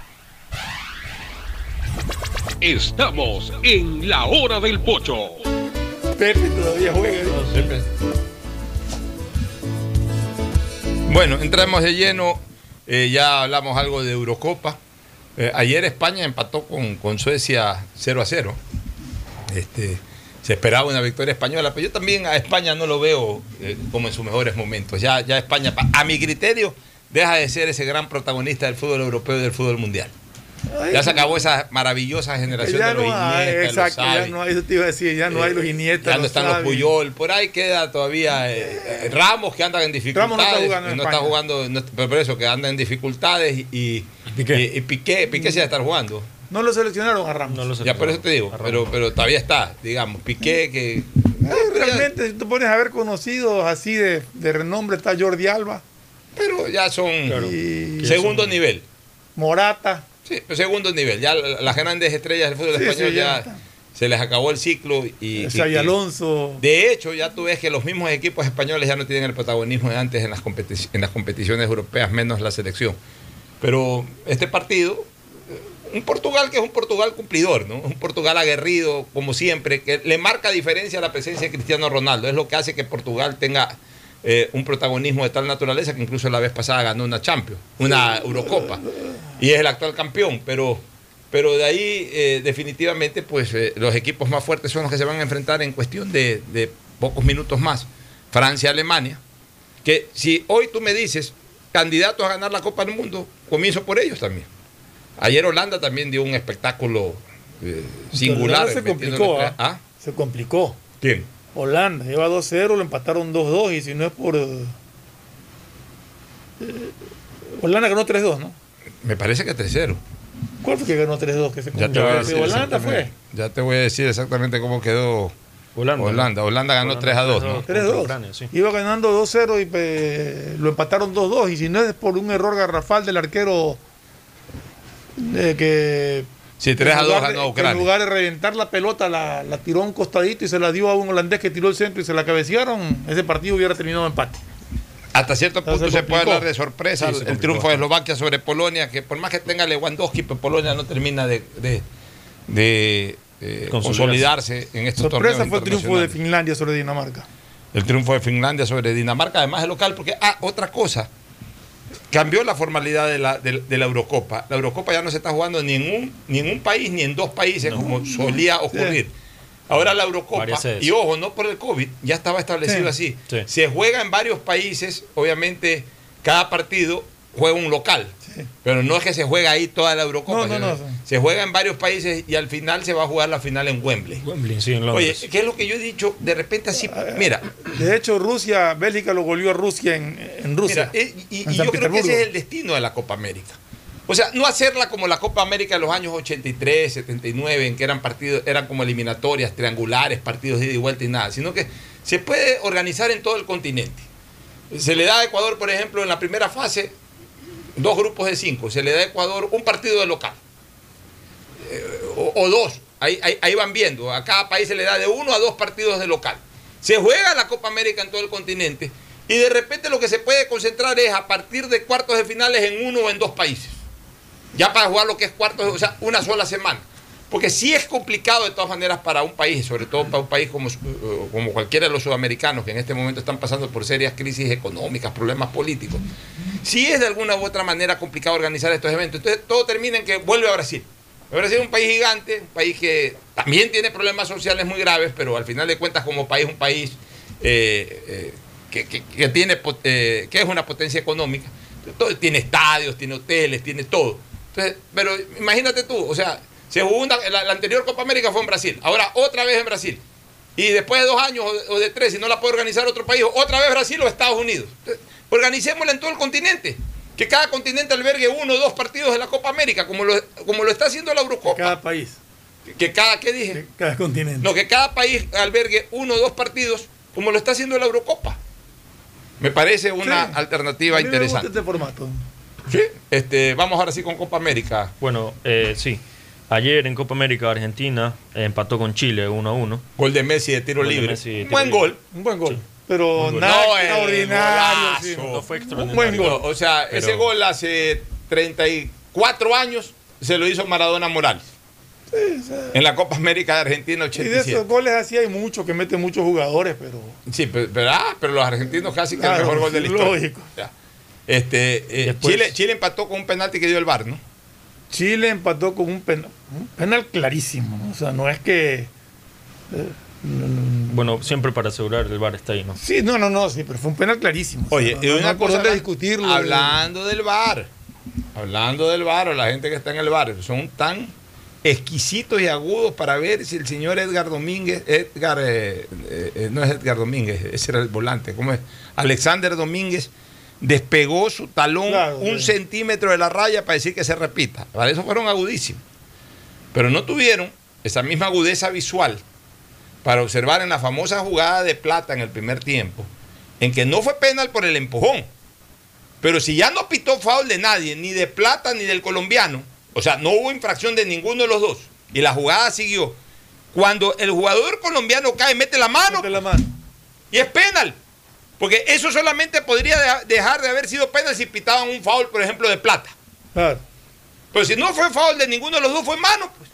Estamos en la hora del pocho. Pepe todavía juega. Bueno, entramos de lleno. eh, ya hablamos algo de Eurocopa. Eh, ayer España empató con, con Suecia 0 a 0. Este, se esperaba una victoria española, pero yo también a España no lo veo eh, como en sus mejores momentos. Ya, ya España, pa- a mi criterio, deja de ser ese gran protagonista del fútbol europeo y del fútbol mundial. Ya se acabó esa maravillosa generación Ya de los no hay, Iniesta, los exacto, ya no hay, eso te iba a decir, ya no hay los Iniesta, Ya no los están los. Puyol, por ahí queda todavía eh, eh, Ramos que andan en dificultades. Ramos no está jugando en y no está España. jugando, no- pero por eso que anda en dificultades y, y, Piqué. y- y Piqué, Piqué sí va a estar jugando. No lo seleccionaron a Ramos. ya por eso te digo, pero, pero todavía está, digamos, Piqué que Eh, realmente, si tú pones a ver conocidos así de, de renombre, está Jordi Alba. Pero ya son segundo nivel. Morata. Sí, pero segundo nivel. Ya la- las grandes estrellas del fútbol Sí, español sí, ya se les acabó el ciclo y, y- Alonso. De hecho, ya tú ves que los mismos equipos españoles ya no tienen el protagonismo de antes en las, competi- en las competiciones europeas, menos la selección. Pero este partido, eh, un Portugal que es un Portugal cumplidor, ¿no? Un Portugal aguerrido, como siempre, que le marca diferencia a la presencia de Cristiano Ronaldo. Es lo que hace que Portugal tenga eh, un protagonismo de tal naturaleza que incluso la vez pasada ganó una Champions, una Eurocopa, y es el actual campeón, pero, pero de ahí eh, definitivamente pues eh, los equipos más fuertes son los que se van a enfrentar en cuestión de, de pocos minutos más. Francia, Alemania, que si hoy tú me dices candidatos a ganar la Copa del Mundo, comienzo por ellos también. Ayer Holanda también dio un espectáculo singular. Se complicó, ¿ah? ¿Ah? Se complicó. ¿Quién? Holanda lleva 2-0, lo empataron 2-2 y si no es por... eh, Holanda ganó 3-2, ¿no? Me parece que 3-0. ¿Cuál fue que ganó 3-2? Que se Ya te voy a decir Holanda fue. exactamente- Ya te voy a decir exactamente cómo quedó Holanda. Holanda. Holanda, ganó 3 a 2. ¿no? 3-2. Iba ganando 2-0 y eh, lo empataron 2-2. Y si no es por un error garrafal del arquero eh, que. Sí, 3 a en 2 lugar de- ganó Ucrania. En lugar de reventar la pelota, la, la tiró a un costadito y se la dio a un holandés que tiró el centro y se la cabecearon. Ese partido hubiera terminado en empate. Hasta cierto punto se, puede hablar de sorpresa Sí, el complicó. triunfo de Eslovaquia sobre Polonia, que por más que tenga Lewandowski, pues Polonia no termina de, de, de, eh, consolidarse en estos Sorpresa torneos fue el triunfo de. Finlandia sobre Dinamarca. El triunfo de Finlandia sobre Dinamarca, además de local, porque, ah, otra cosa, cambió la formalidad de la, de, de la Eurocopa. La Eurocopa ya no se está jugando ni en un, ni en un país ni en dos países como solía ocurrir. Ahora la Eurocopa, y ojo, no por el COVID, ya estaba establecido Sí. así. Se juega en varios países, obviamente cada partido juega un local. Pero no es que se juega ahí toda la Eurocopa. No, no, se, no. se juega en varios países y al final se va a jugar la final en Wembley. Wembley, sí, en Oye. ¿qué es lo que yo he dicho? De repente así, mira, De hecho, Rusia, Bélgica lo goleó a Rusia en, en Rusia. Mira, eh, y, y en San yo creo que ese es el destino de la Copa América. O sea, no hacerla como la Copa América de los años 83, 79, en que eran partidos, eran como eliminatorias, triangulares, partidos de ida y vuelta y nada, sino que se puede organizar en todo el continente. Se le da a Ecuador, por ejemplo, en la primera fase, dos grupos de cinco. Se le da a Ecuador un partido de local. Eh, o, dos. Ahí, ahí- ahí van viendo. A cada país se le da de uno a dos partidos de local. Se juega la Copa América en todo el continente y de repente lo que se puede concentrar es a partir de cuartos de finales en uno o en dos países. Ya para jugar lo que es cuartos, o sea, una sola semana. Porque sí es complicado de todas maneras para un país, sobre todo para un país como, eh, como cualquiera de los sudamericanos que en este momento están pasando por serias crisis económicas, problemas políticos. Sí es de alguna u otra manera complicado organizar estos eventos. Entonces todo termina en que vuelve a Brasil. Brasil es un país gigante, un país que también tiene problemas sociales muy graves, pero al final de cuentas como país, un país eh, eh, que, que- tiene, que es una potencia económica. Tiene estadios, tiene hoteles, tiene todo. Entonces, pero imagínate tú, o sea, se jugó una- la, la anterior Copa América fue en Brasil, ahora otra vez en Brasil. Y después de dos años o de, o de tres, si no la puede organizar otro país, otra vez Brasil o Estados Unidos. Entonces, organicémosla en todo el continente. Que cada continente albergue uno o dos partidos de la Copa América, como lo, como lo está haciendo la Eurocopa. Cada país. Que, que cada, ¿qué dije? Cada continente. No, que cada país albergue uno o dos partidos, como lo está haciendo la Eurocopa. Me parece una Sí. alternativa A mí me gusta interesante. este formato. Sí. Este, vamos ahora sí con Copa América. Bueno, eh, sí. Ayer en Copa América Argentina empató con Chile 1 a 1. Gol de Messi de tiro Gol de libre. Messi de tiro Buen libre. gol. Un buen gol. Pero Buen gol. nada No, eh, extraordinario. sí. No fue Un extraordinario. buen gol. O sea, Pero- ese gol hace 34 años se lo hizo Maradona Morales. En la Copa América de Argentina Y de 87. esos goles así hay muchos que meten muchos jugadores, pero. Sí, pero, pero, ah, pero los argentinos casi que el mejor gol de la historia. lógico. Este, eh, Después- Chile, Chile empató con un penalti que dio el VAR, ¿no? Chile empató con un penal, un penal clarísimo. ¿no? O sea, no es que. eh, no, no, Bueno, siempre para asegurar el bar está ahí, ¿no? Sí, no, no, no, sí, pero fue un penal clarísimo. Oye, O sea, y no, no una hay por cosa dónde habla- discutirlo. Hablando del bar, hablando del bar, o la gente que está en el bar, son tan exquisitos y agudos para ver si el señor Edgar Domínguez, Edgar, eh, eh, no es Edgar Domínguez, ese era el volante, ¿cómo es? Alexander Domínguez despegó su talón Claro, un centímetro de la raya para decir que se repita. Para eso fueron agudísimos. Pero no tuvieron esa misma agudeza visual para observar en la famosa jugada de plata en el primer tiempo, en que no fue penal por el empujón. Pero si ya no pitó foul de nadie, ni de plata ni del colombiano, o sea, no hubo infracción de ninguno de los dos, y la jugada siguió, cuando el jugador colombiano cae, mete la mano, Mete la mano. y es penal. Porque eso solamente podría deja- dejar de haber sido penal si pitaban un foul, por ejemplo, de plata. Claro. Pero si no fue foul de ninguno de los dos, fue mano. Pues.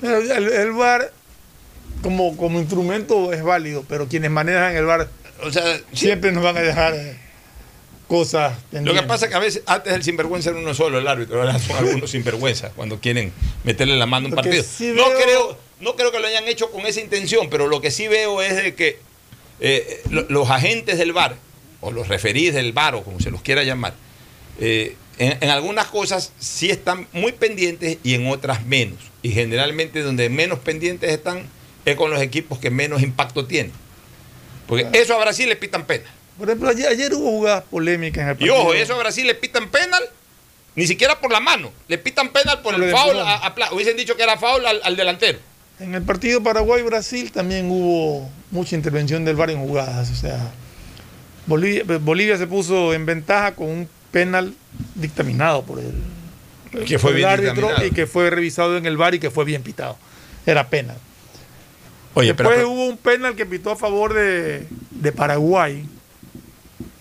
Pero el, el VAR como, como instrumento es válido, pero quienes manejan el VAR o sea, Siempre nos van a dejar eh, cosas Lo que pendientes. pasa es que a veces antes el sinvergüenza era uno solo, el árbitro, ahora [laughs] son algunos sinvergüenza cuando quieren meterle la mano a un partido. sí no, veo- creo, no creo que lo hayan hecho con esa intención, pero lo que sí veo es de que eh, lo- los agentes del bar, o los referís del bar, o como se los quiera llamar, eh, en, en algunas cosas sí están muy pendientes y en otras menos. Y generalmente donde menos pendientes están es con los equipos que menos impacto tienen. Porque eso a Brasil le pitan pena. Por ejemplo, ayer, ayer hubo jugadas polémicas en el Y partido. ojo, eso a Brasil le pitan penal, ni siquiera por la mano, le pitan penal por Por el el foul. A, a hubiesen dicho que era foul al, al delantero. En el partido Paraguay-Brasil también hubo mucha intervención del VAR en jugadas. O sea, Bolivia, Bolivia se puso en ventaja con un penal dictaminado por el, Que fue por el árbitro y que fue revisado en el VAR y que fue bien pitado. Era penal. Oye, Después pero- hubo un penal que pitó a favor de, de Paraguay.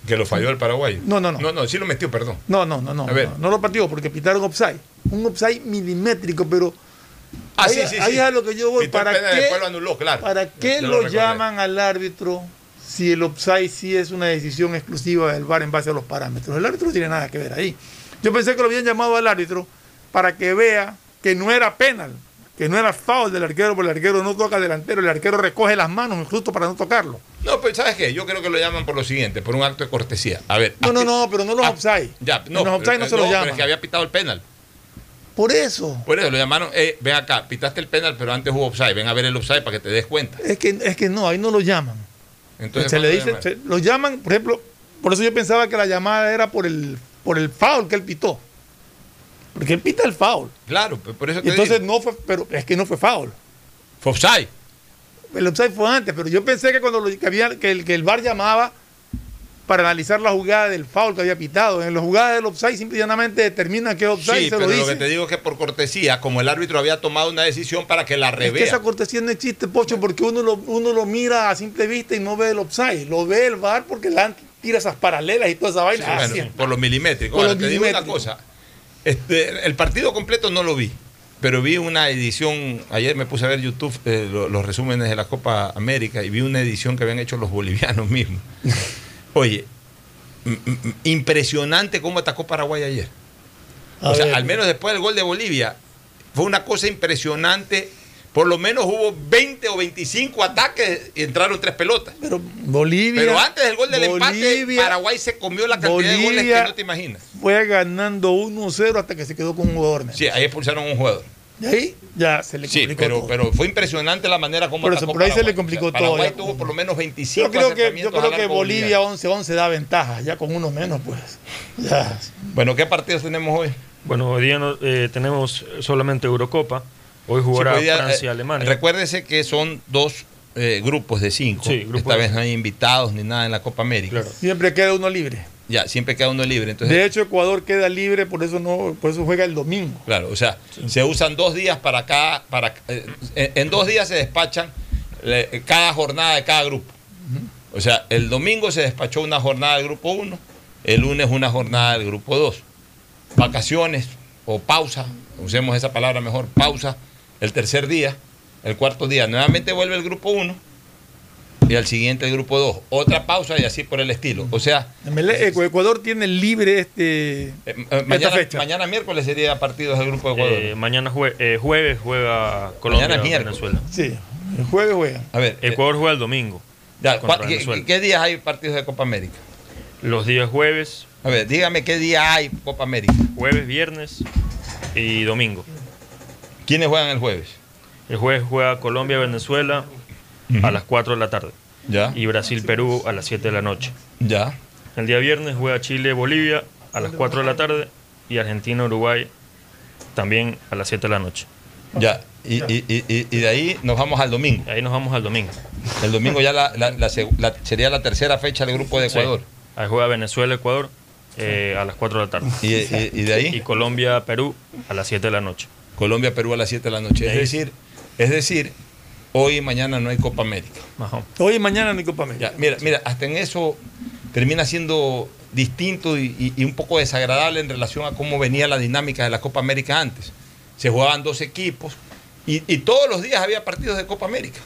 que lo falló el Paraguay. No, no, no. No, no, sí lo metió, perdón. No, no, no, no. A ver. No, no lo partió porque pitaron offside. Un offside milimétrico, pero. Ah, ahí, sí, sí, ahí sí. es a lo que yo voy. ¿Para qué, lo anuló, claro. ¿Para qué lo llaman al árbitro si el offside sí es una decisión exclusiva del VAR en base a los parámetros? El árbitro no tiene nada que ver ahí. Yo pensé que lo habían llamado al árbitro para que vea que no era penal, que no era foul del arquero, porque el arquero no toca delantero, el arquero recoge las manos justo para no tocarlo. No, pues ¿sabes qué? Yo creo que lo llaman por lo siguiente, por un acto de cortesía. A ver. No, no, no, pero no los Ah, offside. Ya, no, los offside pero- no se los pero llaman. es que había pitado el penal. Por eso. Por eso lo llamaron, eh, ven acá, pitaste el penal, pero antes hubo offside, ven a ver el offside para que te des cuenta. Es que, es que no, ahí no lo llaman. Entonces, se le ¿cuándo dice, lo llaman? se- lo llaman, por ejemplo, por eso yo pensaba que la llamada era por el, por el foul que él pitó. Porque él pita el foul. Claro, por eso te entonces digo. no fue, pero es que no fue foul. Fue offside. El offside fue antes, pero yo pensé que cuando lo, que, había, que, el, que el VAR llamaba para analizar la jugada del foul que había pitado. En las jugadas del offside simple y llanamente determinan que es offside Sí, se pero lo lo, que dice. te digo es que por cortesía, como el árbitro había tomado una decisión para que la Es revea. que esa cortesía no existe, Pocho, porque uno lo, uno lo mira a simple vista y no ve el offside. Lo ve el VAR porque le tira esas paralelas y toda esa vaina. Sí, bueno, por lo milimétrico. Por Ahora, te digo una cosa. Este, el partido completo no lo vi, pero vi una edición. Ayer me puse a ver YouTube eh, lo- los resúmenes de la Copa América y vi una edición que habían hecho los bolivianos mismos. [laughs] Oye, impresionante cómo atacó Paraguay ayer. A o sea, ver. al menos después del gol de Bolivia, fue una cosa impresionante. Por lo menos hubo 20 o 25 ataques y entraron tres pelotas. Pero Bolivia. Pero antes del gol del empate, Paraguay se comió la cantidad de goles que no te imaginas. Fue ganando 1-0 hasta que se quedó con un jugador. Sí, ahí expulsaron a un jugador. Y ahí ya se le Sí, complicó pero, todo. pero fue impresionante la manera como Por eso, por ahí se Paraguay. le complicó O sea, Paraguay todo, ya. tuvo por lo menos 25 Yo creo que, yo creo que Bolivia boliviano. 11-11 da ventaja, ya con uno menos, pues. Ya. Bueno, ¿qué partidos tenemos hoy? Bueno, hoy día no- eh, tenemos solamente Eurocopa. Hoy jugará Sí, hoy día, Francia y eh, Alemania. Recuérdese que son dos eh, grupos de cinco. Sí, grupos Esta de vez no hay invitados ni nada en la Copa América. Siempre queda uno libre. Ya, siempre queda uno libre. Entonces, De hecho, Ecuador queda libre, por eso no, por eso juega el domingo. Claro, o sea, se usan dos días para cada, para, eh, en, dos días se despachan le- cada jornada de cada grupo. O sea, el domingo se despachó una jornada del grupo 1, el lunes una jornada del grupo 2. Vacaciones o pausa, usemos esa palabra mejor, pausa, el tercer día, el cuarto día, nuevamente vuelve el grupo 1 y al siguiente el grupo 2. Otra pausa y así por el estilo. O sea, Ecuador tiene libre este eh, eh, esta mañana, fecha. mañana miércoles sería partidos del grupo de Ecuador. Eh, mañana jue- eh, jueves juega Colombia Mañana miércoles. Venezuela. Sí, el jueves juega. A ver, eh, Ecuador juega el domingo. Ya, contra ¿cuál- ¿qué, Venezuela. qué días hay partidos de Copa América? Los días jueves, A ver, dígame qué día hay Copa América. jueves, viernes y domingo. ¿Quiénes juegan el jueves? El jueves juega A las 4 de la tarde. Ya. Y Brasil-Perú a las 7 de la noche. Ya. El día viernes juega Chile-Bolivia a las 4 de la tarde y Argentina-Uruguay también a las 7 de la noche. Ya. Y, y- y- y- de ahí nos vamos al domingo. Ahí nos vamos al domingo. El domingo ya la, la- la seg- la- sería la tercera fecha del grupo de Sí. Ecuador. Ahí juega Venezuela-Ecuador eh, a las 4 de la tarde. ¿Y, de ahí? Y Colombia-Perú a las 7 de la noche. Colombia, Perú a las 7 de la noche. Es decir, es decir, hoy y mañana no hay Copa América. Ajá. Hoy y mañana no hay Copa América. Ya, mira, mira, hasta en eso termina siendo distinto y, y- y un poco desagradable en relación a cómo venía la dinámica de la Copa América antes. Se jugaban dos equipos y, y todos los días había partidos de Copa América.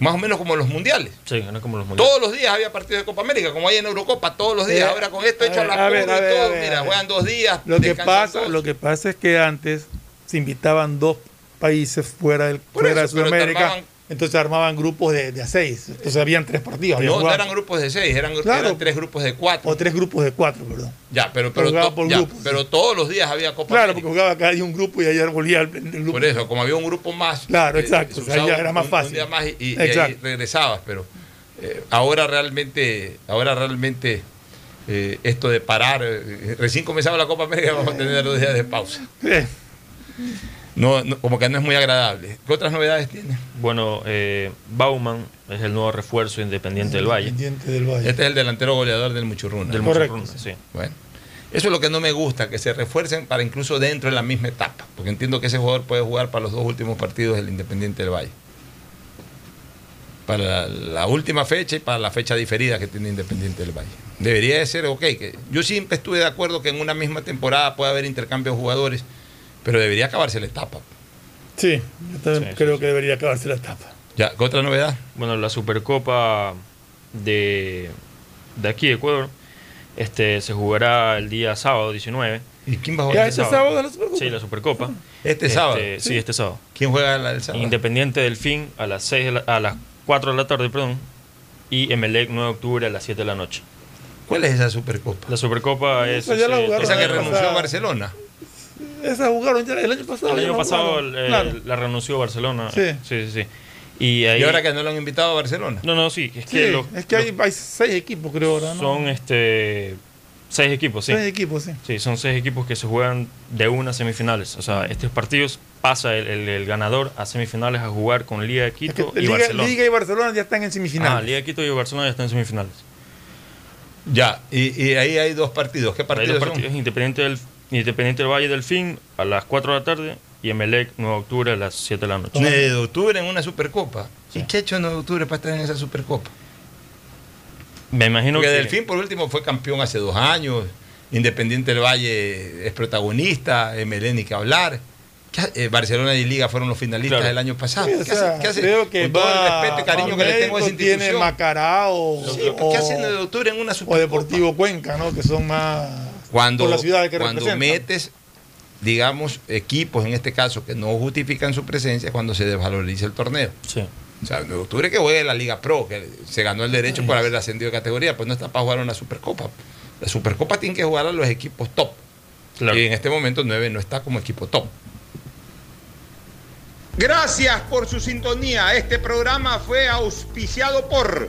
Más o menos como los mundiales. Sí, no como los mundiales. Todos los días había partidos de Copa América, como hay en Eurocopa, todos los días. Eh, Ahora con esto a hecho a ver, la a ver, curva a y ver, todo, a ver, mira, juegan dos días. Lo que, pasa, lo que pasa es que antes se invitaban dos países fuera, del, fuera eso, de Sudamérica, armaban- entonces armaban grupos de, de a seis. Entonces habían tres partidos. No, eran grupos de seis, eran, Claro. eran tres grupos de cuatro. O tres grupos de cuatro, perdón. Ya, pero, pero, Jugaba to- por ya, grupos, pero todos los días había Copa Claro, América. porque jugaba cada día un grupo y ayer volvía el, el grupo. Por eso, como había un grupo más. Claro, eh, exacto, o sea, ya era más un- fácil. Un día más y, y- y Exacto. ahí regresabas, pero eh, ahora realmente, ahora realmente eh, esto de parar, recién comenzaba la Copa América, vamos a tener dos días de pausa. [laughs] No, no, como que no es muy agradable. ¿Qué otras novedades tiene? Bueno, eh, Bauman es el nuevo refuerzo independiente del Valle. Independiente del Valle. Este es el delantero goleador del Muchurruna. Del Correcto. Muchurruna, sí. Bueno, eso es lo que no me gusta, que se refuercen para incluso dentro de la misma etapa, porque entiendo que ese jugador puede jugar para los dos últimos partidos del Independiente del Valle. Para la, la última fecha y para la fecha diferida que tiene Independiente del Valle. Debería de ser ok. Que yo siempre estuve de acuerdo que en una misma temporada puede haber intercambio de jugadores, pero debería acabarse la etapa. Sí, yo también Sí, creo que debería acabarse la etapa. Ya, ¿qué otra novedad? Bueno, la Supercopa de, de aquí, de Ecuador, este, se jugará el día sábado 19. ¿Y quién va a ¿Ya jugar? este sábado la Supercopa? Sí, la Supercopa. Este sábado. Sí, este sábado. ¿Quién juega la- el sábado? Independiente del Fin a las, 6 de la- a las 4 de la tarde, perdón. Y Emelec 9 de octubre a las 7 de la noche. ¿Cuál es esa Supercopa? La Supercopa es... Esa ya la ese- jugaron Esa que renunció a Barcelona. Esa jugaron ya el año pasado. El año la pasado eh, Claro. la renunció Barcelona. Sí. sí, sí. sí. Y, ahí, Y ahora que no lo han invitado a Barcelona. No, no, sí. Es Sí, que, los- es que hay, hay seis equipos, creo ahora, ¿no? son este seis equipos, sí. Seis equipos, sí. Sí, son seis equipos que se juegan de una a semifinales. O sea, estos partidos pasa el, el- el ganador a semifinales a jugar con Liga de Es que Quito y Liga, Barcelona. Liga y Barcelona ya están en semifinales. Ah, Liga de Quito y Barcelona ya están en semifinales. Ya, y, y ahí hay dos partidos. ¿Qué Hay partidos dos son? partidos, Independiente del, Independiente del Valle del Fin a las 4 de la tarde y Emelec 9 de octubre a las 7 de la noche. 9 de octubre en una Supercopa. ¿Y qué ha hecho 9 de octubre para estar en esa Supercopa? Me imagino Porque que... Delfín, por último, fue campeón hace dos años. Independiente del Valle es protagonista. MLN ni que hablar. ¿Qué ha- eh, Barcelona y Liga fueron los finalistas Claro. del año pasado. Sí, o ¿Qué sea, hace? ¿Qué hace? Creo que Con todo va, el respeto y cariño que le tengo a esa tiene institución. Macará o, Sí, ¿Qué o- hace 9 de octubre en una o Supercopa? Deportivo Cuenca, ¿no? Que son más cuando, por las ciudades que cuando representan. metes, digamos, equipos en este caso que no justifican su presencia, cuando se desvaloriza el torneo. Sí. O sea, en octubre que juegue la Liga Pro, que se ganó el derecho por haber ascendido de categoría, pues no está para jugar una Supercopa. La Supercopa tiene que jugar a los equipos top. Claro. Y en este momento 9 no está como equipo top. Gracias por su sintonía. Este programa fue auspiciado por